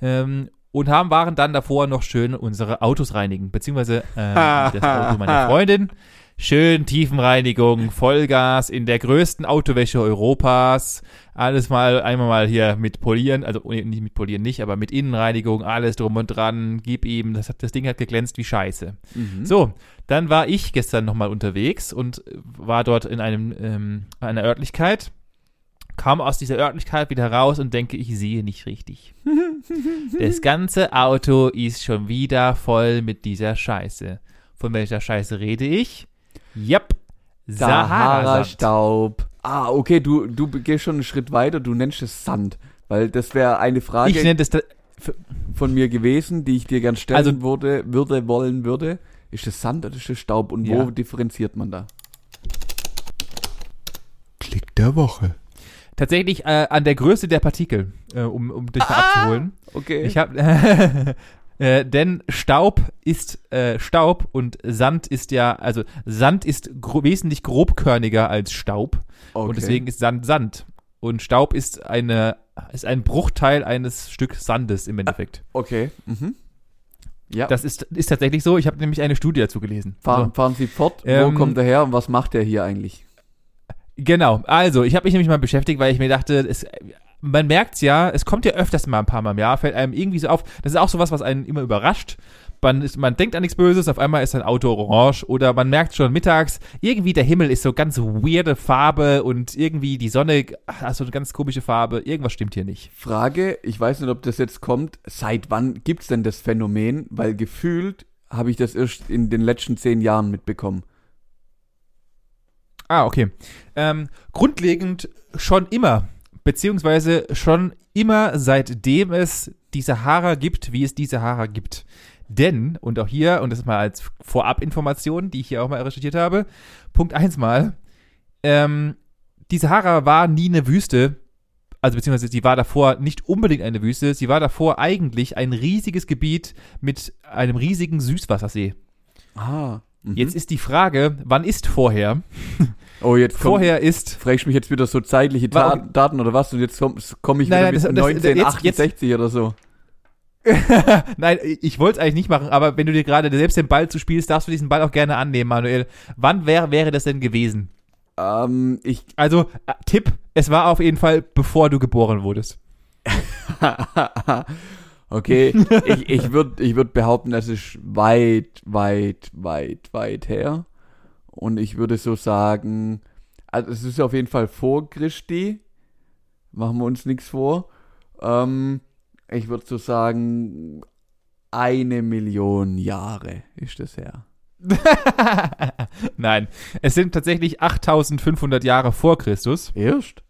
Ähm, und haben, waren dann davor noch schön unsere Autos reinigen, beziehungsweise ähm, <laughs> das Auto meiner Freundin. Schön Tiefenreinigung, Vollgas in der größten Autowäsche Europas. Alles mal, einmal mal hier mit Polieren, also nicht mit Polieren nicht, aber mit Innenreinigung, alles drum und dran, gib ihm, das, hat, das Ding hat geglänzt wie Scheiße. Mhm. So, dann war ich gestern nochmal unterwegs und war dort in einem, ähm, einer Örtlichkeit, kam aus dieser Örtlichkeit wieder raus und denke, ich sehe nicht richtig. <laughs> Das ganze Auto ist schon wieder voll mit dieser Scheiße. Von welcher Scheiße rede ich? Yep. Sahara-Staub. Ah, okay, du, du gehst schon einen Schritt weiter, du nennst es Sand. Weil das wäre eine Frage Ich nenne das, da- von mir gewesen, die ich dir gern stellen Also- würde, würde, wollen würde. Ist das Sand oder ist das Staub? Und Ja. wo differenziert man da? Klick der Woche. tatsächlich äh, an der Größe der Partikel, äh, um, um dich mal abzuholen. Okay. Ich habe, <laughs> äh, denn Staub ist äh, Staub und Sand ist ja, also Sand ist gro wesentlich grobkörniger als Staub okay. und deswegen ist Sand Sand und Staub ist eine ist ein Bruchteil eines Stück Sandes im Endeffekt. Okay. Mhm. Ja. Das ist ist tatsächlich so. Ich habe nämlich eine Studie dazu gelesen. fahren, So. fahren Sie fort. Ähm, wo kommt er her und was macht er hier eigentlich? Genau, also ich habe mich nämlich mal beschäftigt, weil ich mir dachte, es, man merkt's ja, es kommt ja öfters mal ein paar Mal im Jahr, fällt einem irgendwie so auf. Das ist auch sowas, was einen immer überrascht. Man, ist, man denkt an nichts Böses, auf einmal ist sein Auto orange oder man merkt schon mittags, irgendwie der Himmel ist so ganz weirde Farbe und irgendwie die Sonne hat so eine ganz komische Farbe. Irgendwas stimmt hier nicht. Frage, ich weiß nicht, ob das jetzt kommt. Seit wann gibt's denn das Phänomen? Weil gefühlt habe ich das erst in den letzten zehn Jahren mitbekommen. Ah, okay. Ähm, grundlegend schon immer, beziehungsweise schon immer seitdem es die Sahara gibt, wie es die Sahara gibt. Denn, und auch hier, und das ist mal als Vorabinformation, die ich hier auch mal recherchiert habe, Punkt eins mal, ähm, die Sahara war nie eine Wüste, also beziehungsweise sie war davor nicht unbedingt eine Wüste, sie war davor eigentlich ein riesiges Gebiet mit einem riesigen Süßwassersee. Ah. mhm. Jetzt ist die Frage, wann ist vorher? Oh, jetzt Vorher ist fragst mich jetzt wieder so zeitliche Ta Daten oder was? Und jetzt komme komm ich Nein, wieder nein, mit das- das- jetzt- 1968 oder so. <laughs> Nein, ich wollte es eigentlich nicht machen, aber wenn du dir gerade selbst den Ball zuspielst, darfst du diesen Ball auch gerne annehmen, Manuel. Wann wär, wäre das denn gewesen? Ähm, ich. Also, äh, Tipp, es war auf jeden Fall, bevor du geboren wurdest. <laughs> okay, ich, ich würde ich würd behaupten, das ist weit, weit, weit, weit her. Und ich würde so sagen, also es ist auf jeden Fall vor Christi. Machen wir uns nichts vor. Ähm, ich würde so sagen, eine Million Jahre ist das her. <laughs> Nein, es sind tatsächlich 8500 Jahre vor Christus. Erst?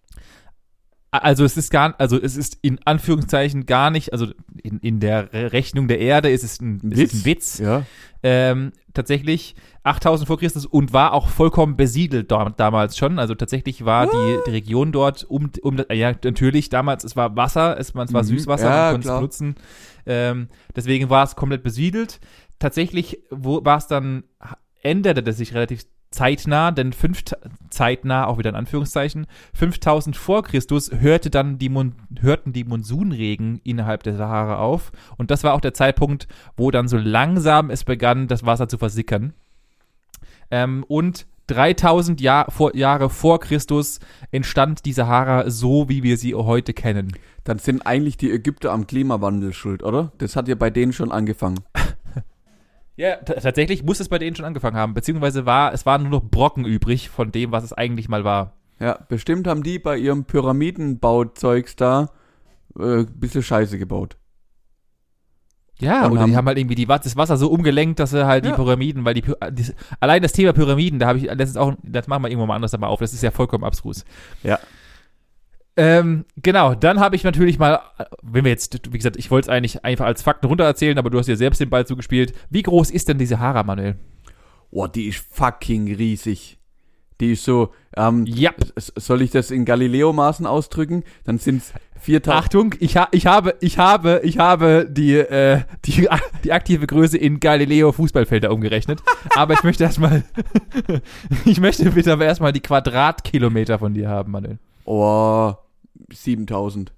Also es ist gar, also es ist in Anführungszeichen gar nicht, also in, in der Re- Rechnung der Erde ist es ein, Ein ist ein Witz. Ja. Ähm, tatsächlich 8000 vor Christus und war auch vollkommen besiedelt dam- damals schon. Also tatsächlich war die, die Region dort um, um, ja natürlich damals, es war Wasser, es, war- es war Mhm. Süßwasser, Ja, man konnte es klar. benutzen. Ähm, deswegen war es komplett besiedelt. Tatsächlich wo, war es dann, änderte das sich relativ zeitnah, denn fünf, zeitnah, auch wieder in Anführungszeichen, 5000 vor Christus hörte dann die Mon hörten die Monsunregen innerhalb der Sahara auf. Und das war auch der Zeitpunkt, wo dann so langsam es begann, das Wasser zu versickern. Ähm, und 3000 Jahr, vor, Jahre vor Christus entstand die Sahara so, wie wir sie heute kennen. Dann sind eigentlich die Ägypter am Klimawandel schuld, oder? Das hat ja bei denen schon angefangen. <laughs> Ja, tatsächlich muss es bei denen schon angefangen haben, beziehungsweise war, es waren nur noch Brocken übrig von dem, was es eigentlich mal war. Ja, bestimmt haben die bei ihrem Pyramidenbauzeugs da äh, ein bisschen Scheiße gebaut. Ja, Und oder haben- die haben halt irgendwie die, das Wasser so umgelenkt, dass sie halt die Ja. Pyramiden, weil die, die allein das Thema Pyramiden, da habe ich letztens auch, das machen wir irgendwann mal anders mal auf, das ist ja vollkommen abstrus. Ja. Ähm, genau, dann habe ich natürlich mal, wenn wir jetzt, wie gesagt, ich wollte es eigentlich einfach als Fakten runtererzählen, aber du hast dir selbst den Ball zugespielt. Wie groß ist denn diese Sahara, Manuel? Oh, die ist fucking riesig. Die ist so, ähm, Ja. soll ich das in Galileo-Maßen ausdrücken? Dann sind es 4000. Achtung, ich, ha ich habe, ich habe, ich habe die, äh, die, die aktive Größe in Galileo Fußballfelder umgerechnet. <laughs> aber ich möchte erstmal, <laughs> ich möchte bitte aber erstmal die Quadratkilometer von dir haben, Manuel. Oh, 7000.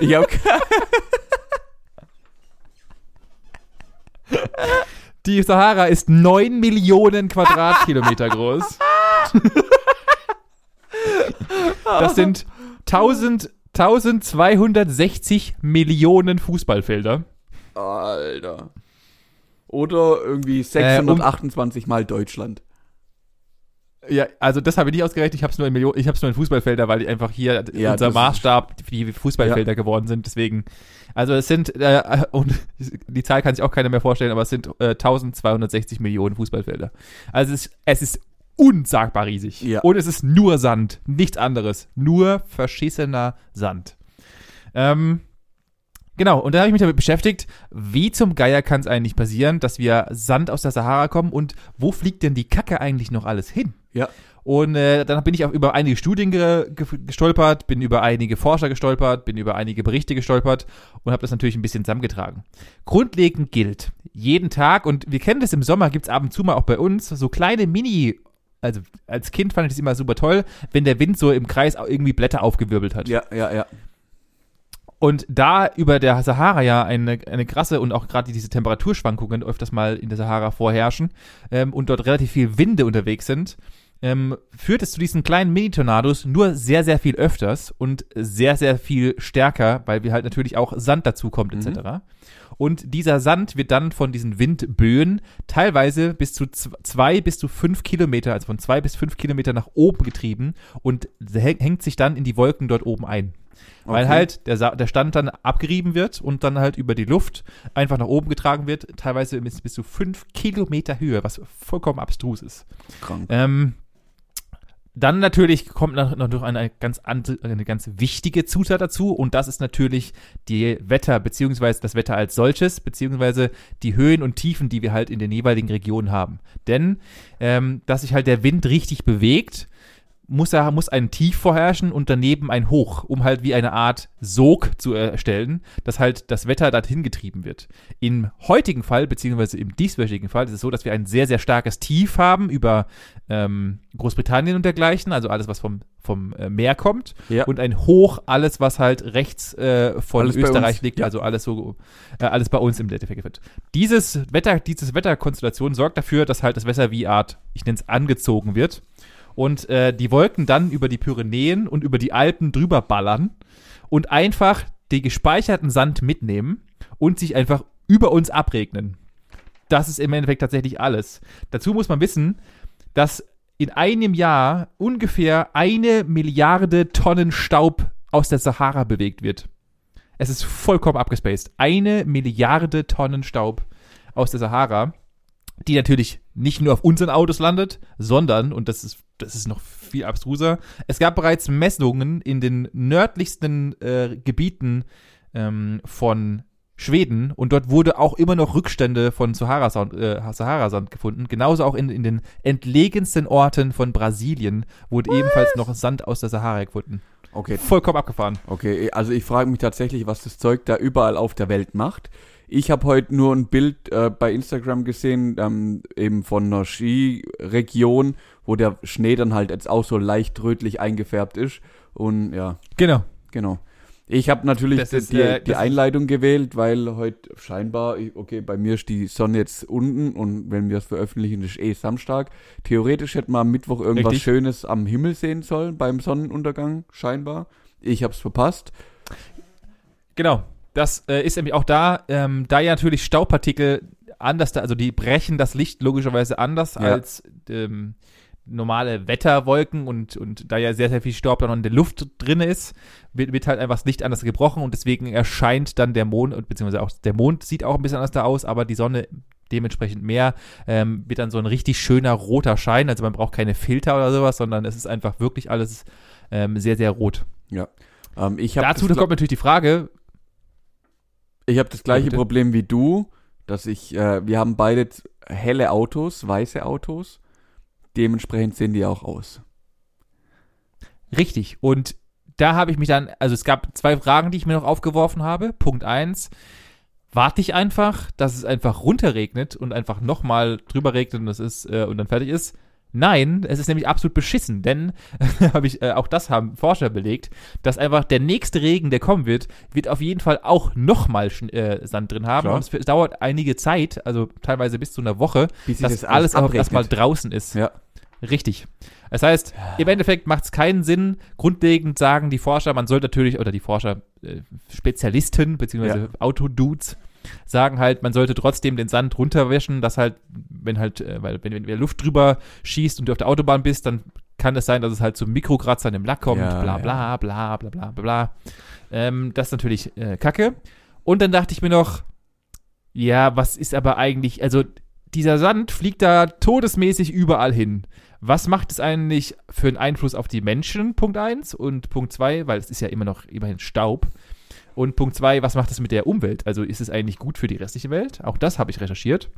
Ich hab, <laughs> Die Sahara ist 9 Millionen Quadratkilometer groß. Das sind 1000, 1260 Millionen Fußballfelder. Alter. Oder irgendwie um- 628 mal Deutschland. Ja, also das habe ich nicht ausgerechnet. Ich habe es nur in Millionen, ich habe es nur in Fußballfelder, weil die einfach hier Ja, unser Maßstab wie Fußballfelder geworden sind. Deswegen, also es sind äh, und die Zahl kann sich auch keiner mehr vorstellen, aber es sind äh, 1260 Millionen Fußballfelder. Also es ist, es ist unsagbar riesig. Ja. Und es ist nur Sand, nichts anderes, nur verschissener Sand. Ähm, Genau, und da habe ich mich damit beschäftigt, wie zum Geier kann es eigentlich passieren, dass wir Sand aus der Sahara kommen und wo fliegt denn die Kacke eigentlich noch alles hin? Ja. Und äh, dann bin ich auch über einige Studien ge ge gestolpert, bin über einige Forscher gestolpert, bin über einige Berichte gestolpert und habe das natürlich ein bisschen zusammengetragen. Grundlegend gilt, jeden Tag, und wir kennen das im Sommer, gibt's ab und zu mal auch bei uns, so kleine Mini- also als Kind fand ich das immer super toll, wenn der Wind so im Kreis irgendwie Blätter aufgewirbelt hat. Ja, ja, ja. Und da über der Sahara ja eine, eine krasse und auch gerade diese Temperaturschwankungen öfters mal in der Sahara vorherrschen ähm, und dort relativ viel Winde unterwegs sind, ähm, führt es zu diesen kleinen Mini-Tornados nur sehr, sehr viel öfters und sehr, sehr viel stärker, weil wir halt natürlich auch Sand dazu kommt Mhm. etc. Und dieser Sand wird dann von diesen Windböen teilweise bis zu zwei bis zu fünf Kilometer, also von zwei bis fünf Kilometer nach oben getrieben und häng- hängt sich dann in die Wolken dort oben ein. Weil Okay. halt der, Sa der Stand dann abgerieben wird und dann halt über die Luft einfach nach oben getragen wird, teilweise bis, bis zu fünf Kilometer Höhe, was vollkommen abstrus ist. Krank. Ähm, dann natürlich kommt noch, noch eine ganz, andere, eine ganz wichtige Zutat dazu und das ist natürlich die Wetter, beziehungsweise das Wetter als solches, beziehungsweise die Höhen und Tiefen, die wir halt in den jeweiligen Regionen haben. Denn, ähm, dass sich halt der Wind richtig bewegt, muss, er, muss ein Tief vorherrschen und daneben ein Hoch, um halt wie eine Art Sog zu erstellen, dass halt das Wetter dorthin getrieben wird. Im heutigen Fall, beziehungsweise im dieswöchigen Fall, ist es so, dass wir ein sehr, sehr starkes Tief haben über ähm, Großbritannien und dergleichen, also alles, was vom, vom äh, Meer kommt, Ja. und ein Hoch, alles, was halt rechts äh, von Alles Österreich liegt, ja. also alles so, äh, alles bei uns im Endeffekt wird. Dieses Wetter, dieses Wetterkonstellation sorgt dafür, dass halt das Wetter wie Art, ich nenne es angezogen wird und äh, die Wolken dann über die Pyrenäen und über die Alpen drüber ballern und einfach den gespeicherten Sand mitnehmen und sich einfach über uns abregnen. Das ist im Endeffekt tatsächlich alles. Dazu muss man wissen, dass in einem Jahr ungefähr eine Milliarde Tonnen Staub aus der Sahara bewegt wird. Es ist vollkommen abgespaced. Eine Milliarde Tonnen Staub aus der Sahara, die natürlich nicht nur auf unseren Autos landet, sondern, und das ist, das ist noch viel abstruser, es gab bereits Messungen in den nördlichsten äh, Gebieten ähm, von Schweden und dort wurde auch immer noch Rückstände von Sahara-Sand äh, Sahara-Sand gefunden. Genauso auch in, in den entlegensten Orten von Brasilien wurde ebenfalls noch Sand aus der Sahara gefunden. Okay, Vollkommen abgefahren. Okay, also ich frage mich tatsächlich, was das Zeug da überall auf der Welt macht. Ich habe heute nur ein Bild äh, bei Instagram gesehen, ähm, eben von einer Skiregion, wo der Schnee dann halt jetzt auch so leicht rötlich eingefärbt ist. Und ja, Genau. genau. Ich habe natürlich Das die, ist, äh, die Einleitung gewählt, weil heute scheinbar, okay, bei mir ist die Sonne jetzt unten und wenn wir es veröffentlichen, ist eh Samstag. Theoretisch hätte man am Mittwoch irgendwas Richtig. Schönes am Himmel sehen sollen beim Sonnenuntergang, scheinbar. Ich habe es verpasst. Genau. Das äh, ist nämlich auch da, ähm, da ja natürlich Staubpartikel anders, da, also die brechen das Licht logischerweise anders Ja. als ähm, normale Wetterwolken und, und da ja sehr, sehr viel Staub dann noch in der Luft drin ist, wird, wird halt einfach das Licht anders gebrochen und deswegen erscheint dann der Mond, und beziehungsweise auch der Mond sieht auch ein bisschen anders da aus, aber die Sonne dementsprechend mehr, ähm, wird dann so ein richtig schöner roter Schein, also man braucht keine Filter oder sowas, sondern es ist einfach wirklich alles ähm, sehr, sehr rot. Ja. Ähm, ich habe Dazu das, kommt natürlich die Frage, ich hab das gleiche bitte. Problem wie du, dass ich, äh, wir haben beide helle Autos, weiße Autos. Dementsprechend sehen die auch aus. Richtig. Und da habe ich mich dann, also es gab zwei Fragen, die ich mir noch aufgeworfen habe. Punkt eins, warte ich einfach, dass es einfach runterregnet und einfach nochmal drüber regnet und das ist äh, und dann fertig ist. Nein, es ist nämlich absolut beschissen, denn <laughs> habe ich äh, auch das haben Forscher belegt, dass einfach der nächste Regen, der kommen wird, wird auf jeden Fall auch nochmal äh, Sand drin haben Klar. und es f- dauert einige Zeit, also teilweise bis zu einer Woche, Bis dass das alles auch abregnet. erstmal draußen ist. Ja. Richtig. Das heißt, im Endeffekt macht es keinen Sinn. Grundlegend sagen die Forscher, man soll natürlich, oder die Forscher, äh, Spezialisten, beziehungsweise Ja. Autodudes, sagen halt, man sollte trotzdem den Sand runterwischen, dass halt, wenn halt, äh, weil wenn, wenn Luft drüber schießt und du auf der Autobahn bist, dann kann es sein, dass es halt zu Mikrokratzern im Lack kommt, Ja, bla ja. bla bla bla bla bla bla. Ähm, das ist natürlich äh, Kacke. Und dann dachte ich mir noch, ja, was ist aber eigentlich, also dieser Sand fliegt da todesmäßig überall hin. Was macht es eigentlich für einen Einfluss auf die Menschen? Punkt eins Und Punkt zwei, weil es ist ja immer noch immerhin Staub. Und Punkt zwei, was macht es mit der Umwelt? Also ist es eigentlich gut für die restliche Welt? Auch das habe ich recherchiert.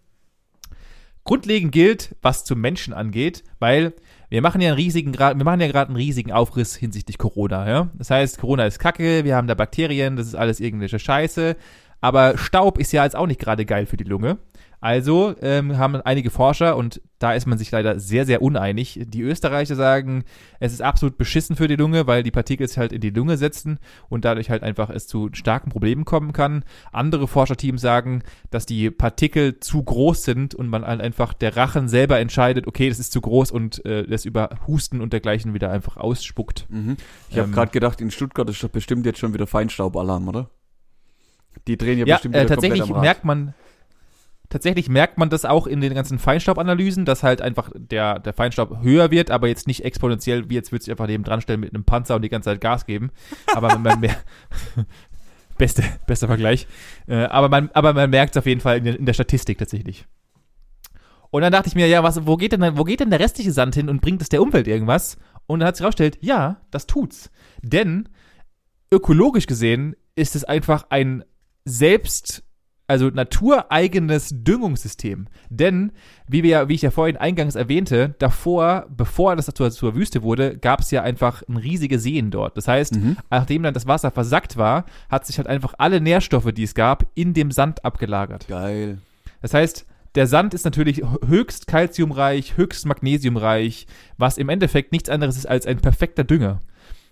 Grundlegend gilt, was zum Menschen angeht, weil wir machen ja einen riesigen wir machen ja gerade einen riesigen Aufriss hinsichtlich Corona, ja. Das heißt, Corona ist Kacke, wir haben da Bakterien, das ist alles irgendwelche Scheiße. Aber Staub ist ja jetzt auch nicht gerade geil für die Lunge. Also ähm, haben einige Forscher, und da ist man sich leider sehr, sehr uneinig, die Österreicher sagen, es ist absolut beschissen für die Lunge, weil die Partikel sich halt in die Lunge setzen und dadurch halt einfach es zu starken Problemen kommen kann. Andere Forscherteams sagen, dass die Partikel zu groß sind und man halt einfach der Rachen selber entscheidet, okay, das ist zu groß und äh, das über Husten und dergleichen wieder einfach ausspuckt. Mhm. Ich habe Ähm, gerade gedacht, in Stuttgart ist doch bestimmt jetzt schon wieder Feinstaubalarm, oder? Die drehen ja, Ja, bestimmt äh, wieder tatsächlich komplett am Rad. merkt man, tatsächlich merkt man das auch in den ganzen Feinstaubanalysen, dass halt einfach der, der Feinstaub höher wird, aber jetzt nicht exponentiell, wie jetzt würdest du einfach neben dran stellen mit einem Panzer und die ganze Zeit Gas geben. Aber man mehr, <laughs> beste, bester Vergleich. Äh, aber man, aber man merkt es auf jeden Fall in der, in der Statistik tatsächlich. Und dann dachte ich mir, ja, was, wo geht denn, wo geht denn der restliche Sand hin und bringt es der Umwelt irgendwas? Und dann hat sich herausgestellt, ja, das tut's. Denn ökologisch gesehen ist es einfach ein selbst also natureigenes Düngungssystem. Denn, wie, wir, wie ich ja vorhin eingangs erwähnte, davor, bevor das zur, zur Wüste wurde, gab es ja einfach riesige Seen dort. Das heißt, mhm. nachdem dann das Wasser versackt war, hat sich halt einfach alle Nährstoffe, die es gab, in dem Sand abgelagert. Geil. Das heißt, der Sand ist natürlich höchst kalziumreich, höchst magnesiumreich, was im Endeffekt nichts anderes ist als ein perfekter Dünger.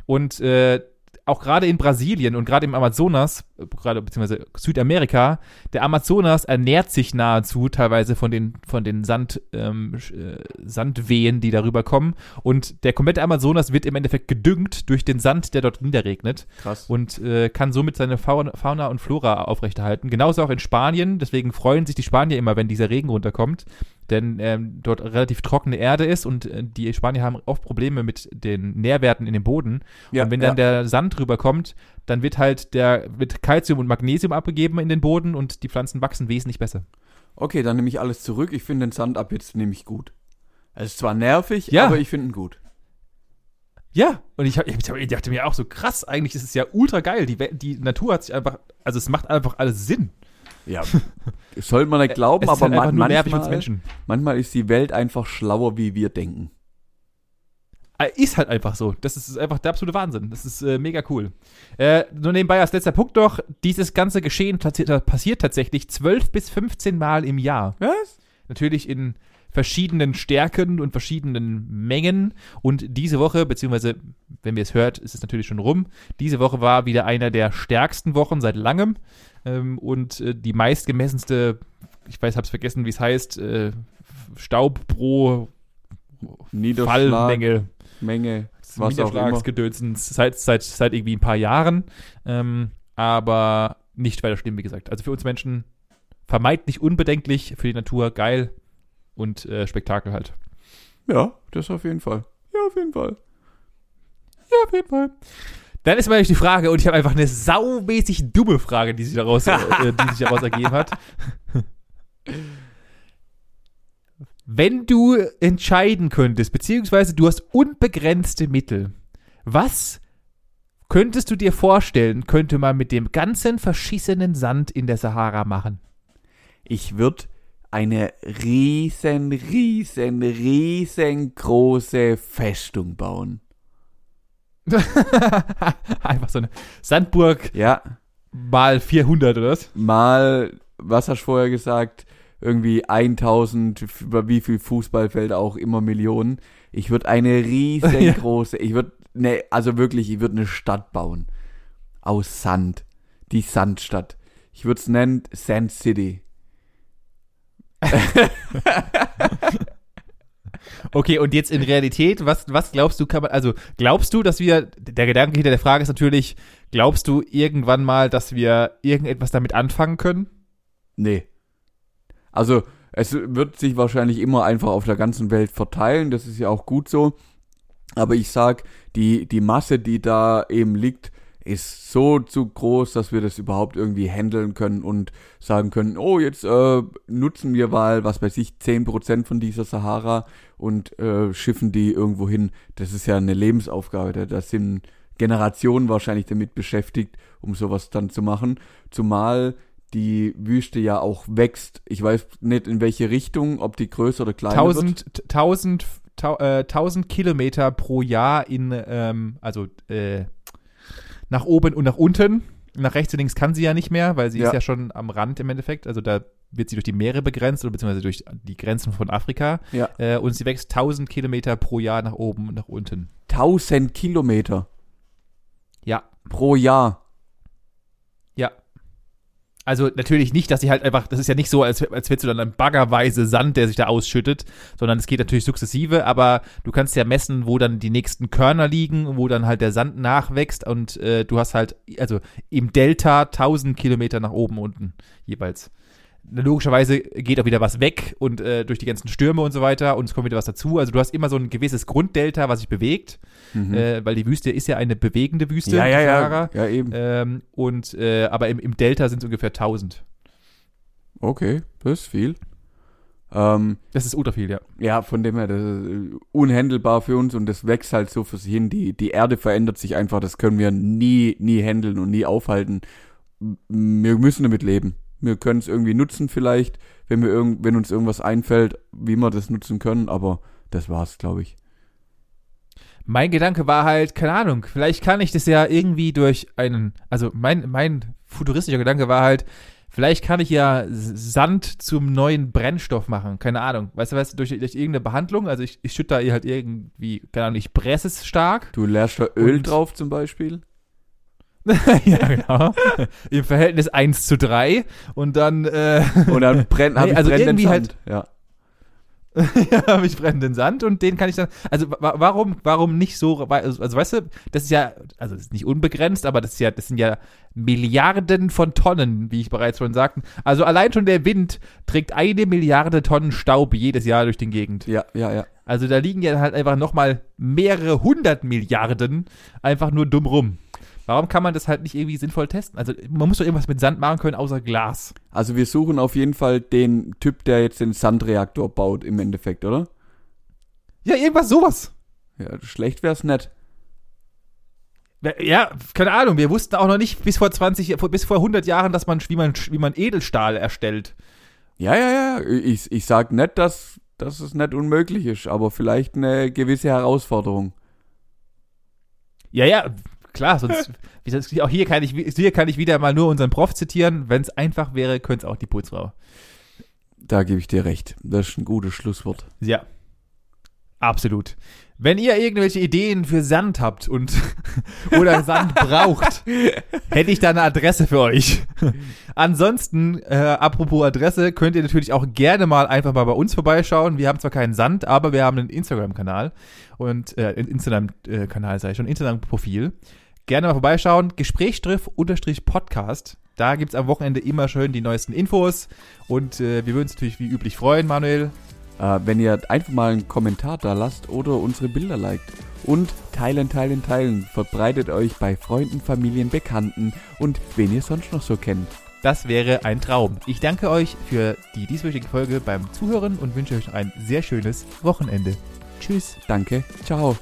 Und äh, auch gerade in Brasilien und gerade im Amazonas, gerade beziehungsweise Südamerika, der Amazonas ernährt sich nahezu teilweise von den, von den Sand, ähm, äh, Sandwehen, die darüber kommen. Und der komplette Amazonas wird im Endeffekt gedüngt durch den Sand, der dort niederregnet. Krass. Und äh, kann somit seine Fauna und Flora aufrechterhalten. Genauso auch in Spanien. Deswegen freuen sich die Spanier immer, wenn dieser Regen runterkommt denn ähm, dort relativ trockene Erde ist und äh, die Spanier haben oft Probleme mit den Nährwerten in dem Boden. Ja, und wenn dann ja. der Sand rüberkommt, dann wird halt der wird Calcium und Magnesium abgegeben in den Boden und die Pflanzen wachsen wesentlich besser. Okay, dann nehme ich alles zurück. Ich finde den Sand ab jetzt nämlich gut. Es ist zwar nervig, ja. aber ich finde ihn gut. Ja, und ich, hab, ich dachte mir auch so krass, eigentlich ist es ja ultra geil. Die, die Natur hat sich einfach, also es macht einfach alles Sinn. Ja, sollte man nicht glauben, aber halt man, manchmal, manchmal ist die Welt einfach schlauer, wie wir denken. Äh, ist halt einfach so. Das ist einfach der absolute Wahnsinn. Das ist äh, mega cool. Äh, nur nebenbei als letzter Punkt doch, dieses ganze Geschehen passiert tatsächlich 12 bis 15 Mal im Jahr. Was? Natürlich in verschiedenen Stärken und verschiedenen Mengen. Und diese Woche, beziehungsweise, wenn ihr es hört, ist es natürlich schon rum. Diese Woche war wieder einer der stärksten Wochen seit langem. Ähm, und äh, die meistgemessenste, ich weiß, hab's vergessen, wie es heißt, äh, Staub pro Fallmenge. Menge, was Niederschlagsgedönsens seit, seit, seit irgendwie ein paar Jahren. Ähm, aber nicht weiter schlimm, wie gesagt. Also für uns Menschen vermeintlich unbedenklich, für die Natur geil und äh, Spektakel halt. Ja, das auf jeden Fall. Ja, auf jeden Fall. Ja, auf jeden Fall. Dann ist mal die Frage, und ich habe einfach eine saumäßig dumme Frage, die sich daraus, äh, <laughs> die sich daraus ergeben hat. Wenn du entscheiden könntest, beziehungsweise du hast unbegrenzte Mittel, was könntest du dir vorstellen, könnte man mit dem ganzen verschissenen Sand in der Sahara machen? Ich würde eine riesen, riesen, riesengroße Festung bauen. <laughs> Einfach so eine Sandburg. Ja. Mal 400 oder was? Mal, was hast du vorher gesagt? Irgendwie 1000, über wie viel Fußballfelder auch immer Millionen. Ich würde eine riesengroße, <laughs> ja. ich würde, ne, also wirklich, ich würde eine Stadt bauen. Aus Sand. Die Sandstadt. Ich würde es nennen Sand City. <laughs> Okay, und jetzt in Realität, was, was glaubst du, kann man, also glaubst du, dass wir, der Gedanke hinter der Frage ist natürlich, glaubst du irgendwann mal, dass wir irgendetwas damit anfangen können? Nee. Also, es wird sich wahrscheinlich immer einfach auf der ganzen Welt verteilen, das ist ja auch gut so. Aber ich sag, die, die Masse, die da eben liegt, ist so zu groß, dass wir das überhaupt irgendwie handeln können und sagen können, oh, jetzt äh, nutzen wir mal, was weiß ich, 10% von dieser Sahara und äh, schiffen die irgendwo hin. Das ist ja eine Lebensaufgabe. Da, da sind Generationen wahrscheinlich damit beschäftigt, um sowas dann zu machen. Zumal die Wüste ja auch wächst. Ich weiß nicht in welche Richtung, ob die größer oder kleiner 1000, wird. 1000, 1000 Kilometer pro Jahr in, ähm, also äh, nach oben und nach unten. Nach rechts und links kann sie ja nicht mehr, weil sie ja. ist ja schon am Rand im Endeffekt. Also da wird sie durch die Meere begrenzt oder beziehungsweise durch die Grenzen von Afrika. Ja. Äh, und sie wächst 1000 Kilometer pro Jahr nach oben und nach unten. 1000 Kilometer? Ja. Pro Jahr? Also natürlich nicht, dass sie halt einfach, das ist ja nicht so, als, als hättest du dann ein baggerweise Sand, der sich da ausschüttet, sondern es geht natürlich sukzessive, aber du kannst ja messen, wo dann die nächsten Körner liegen, wo dann halt der Sand nachwächst und äh, du hast halt, also im Delta 1000 Kilometer nach oben, unten jeweils. Logischerweise geht auch wieder was weg und äh, durch die ganzen Stürme und so weiter und es kommt wieder was dazu. Also du hast immer so ein gewisses Grunddelta, was sich bewegt, Mhm. äh, weil die Wüste ist ja eine bewegende Wüste. ja, ja, ja. Ja, eben. Ähm, und äh, aber im, im Delta sind es ungefähr 1000. Okay, das ist viel. Ähm, Das ist ultra viel, ja. ja, von dem her, das ist äh, unhandelbar für uns und das wächst halt so für sich hin. Die, die Erde verändert sich einfach, das können wir nie, nie handeln und nie aufhalten. Wir müssen damit leben. Wir können es irgendwie nutzen vielleicht, wenn, wir irgend, wenn uns irgendwas einfällt, wie wir das nutzen können, aber das war's, glaube ich. Mein Gedanke war halt, keine Ahnung, vielleicht kann ich das ja irgendwie durch einen, also mein, mein futuristischer Gedanke war halt, vielleicht kann ich ja Sand zum neuen Brennstoff machen, keine Ahnung. Weißt du was, durch, durch irgendeine Behandlung, also ich, ich schütte da halt irgendwie, keine Ahnung, ich presse es stark. Du lehrst da Öl drauf zum Beispiel. <laughs> ja, genau. Im Verhältnis 1 zu 3 und dann, äh, Und dann <laughs> brennt, Nee, ich also brennenden irgendwie Sand. Ja. <laughs> ja, habe ich brennenden Sand und den kann ich dann. Also wa warum, warum nicht so? Also, also weißt du, das ist ja, also das ist nicht unbegrenzt, aber das ist ja, das sind ja Milliarden von Tonnen, wie ich bereits schon sagte. Also allein schon der Wind trägt eine Milliarde Tonnen Staub jedes Jahr durch die Gegend. Ja, ja, ja. Also da liegen ja halt einfach nochmal mehrere hundert Milliarden einfach nur dumm rum. Warum kann man das halt nicht irgendwie sinnvoll testen? Also man muss doch irgendwas mit Sand machen können, außer Glas. Also wir suchen auf jeden Fall den Typ, der jetzt den Sandreaktor baut im Endeffekt, oder? Ja, irgendwas sowas. Ja, schlecht wär's nicht. Ja, keine Ahnung, wir wussten auch noch nicht bis vor 20, bis vor 100 Jahren, dass man, wie man, wie man Edelstahl erstellt. Ja, ja, ja. Ich, ich sag nicht, dass, dass es nicht unmöglich ist, aber vielleicht eine gewisse Herausforderung. Ja, ja, klar, sonst, wie auch hier kann ich, hier kann ich wieder mal nur unseren Prof zitieren. Wenn es einfach wäre, könnte es auch die Putzfrau. Da gebe ich dir recht. Das ist ein gutes Schlusswort. Ja. Absolut. Wenn ihr irgendwelche Ideen für Sand habt und <laughs> oder Sand braucht, <laughs> hätte ich da eine Adresse für euch. Ansonsten, äh, apropos Adresse, könnt ihr natürlich auch gerne mal einfach mal bei uns vorbeischauen. Wir haben zwar keinen Sand, aber wir haben einen Instagram-Kanal und äh, Instagram-Kanal, sage ich schon, Instagram-Profil. Gerne mal vorbeischauen. Gesprächsstriff unterstrich Podcast. Da gibt's am Wochenende immer schön die neuesten Infos. Und äh, wir würden uns natürlich wie üblich freuen, Manuel. Äh, wenn ihr einfach mal einen Kommentar da lasst oder unsere Bilder liked. Und teilen, teilen, teilen. Verbreitet euch bei Freunden, Familien, Bekannten und wen ihr sonst noch so kennt. Das wäre ein Traum. Ich danke euch für die dieswöchige Folge beim Zuhören und wünsche euch noch ein sehr schönes Wochenende. Tschüss. Danke. Ciao.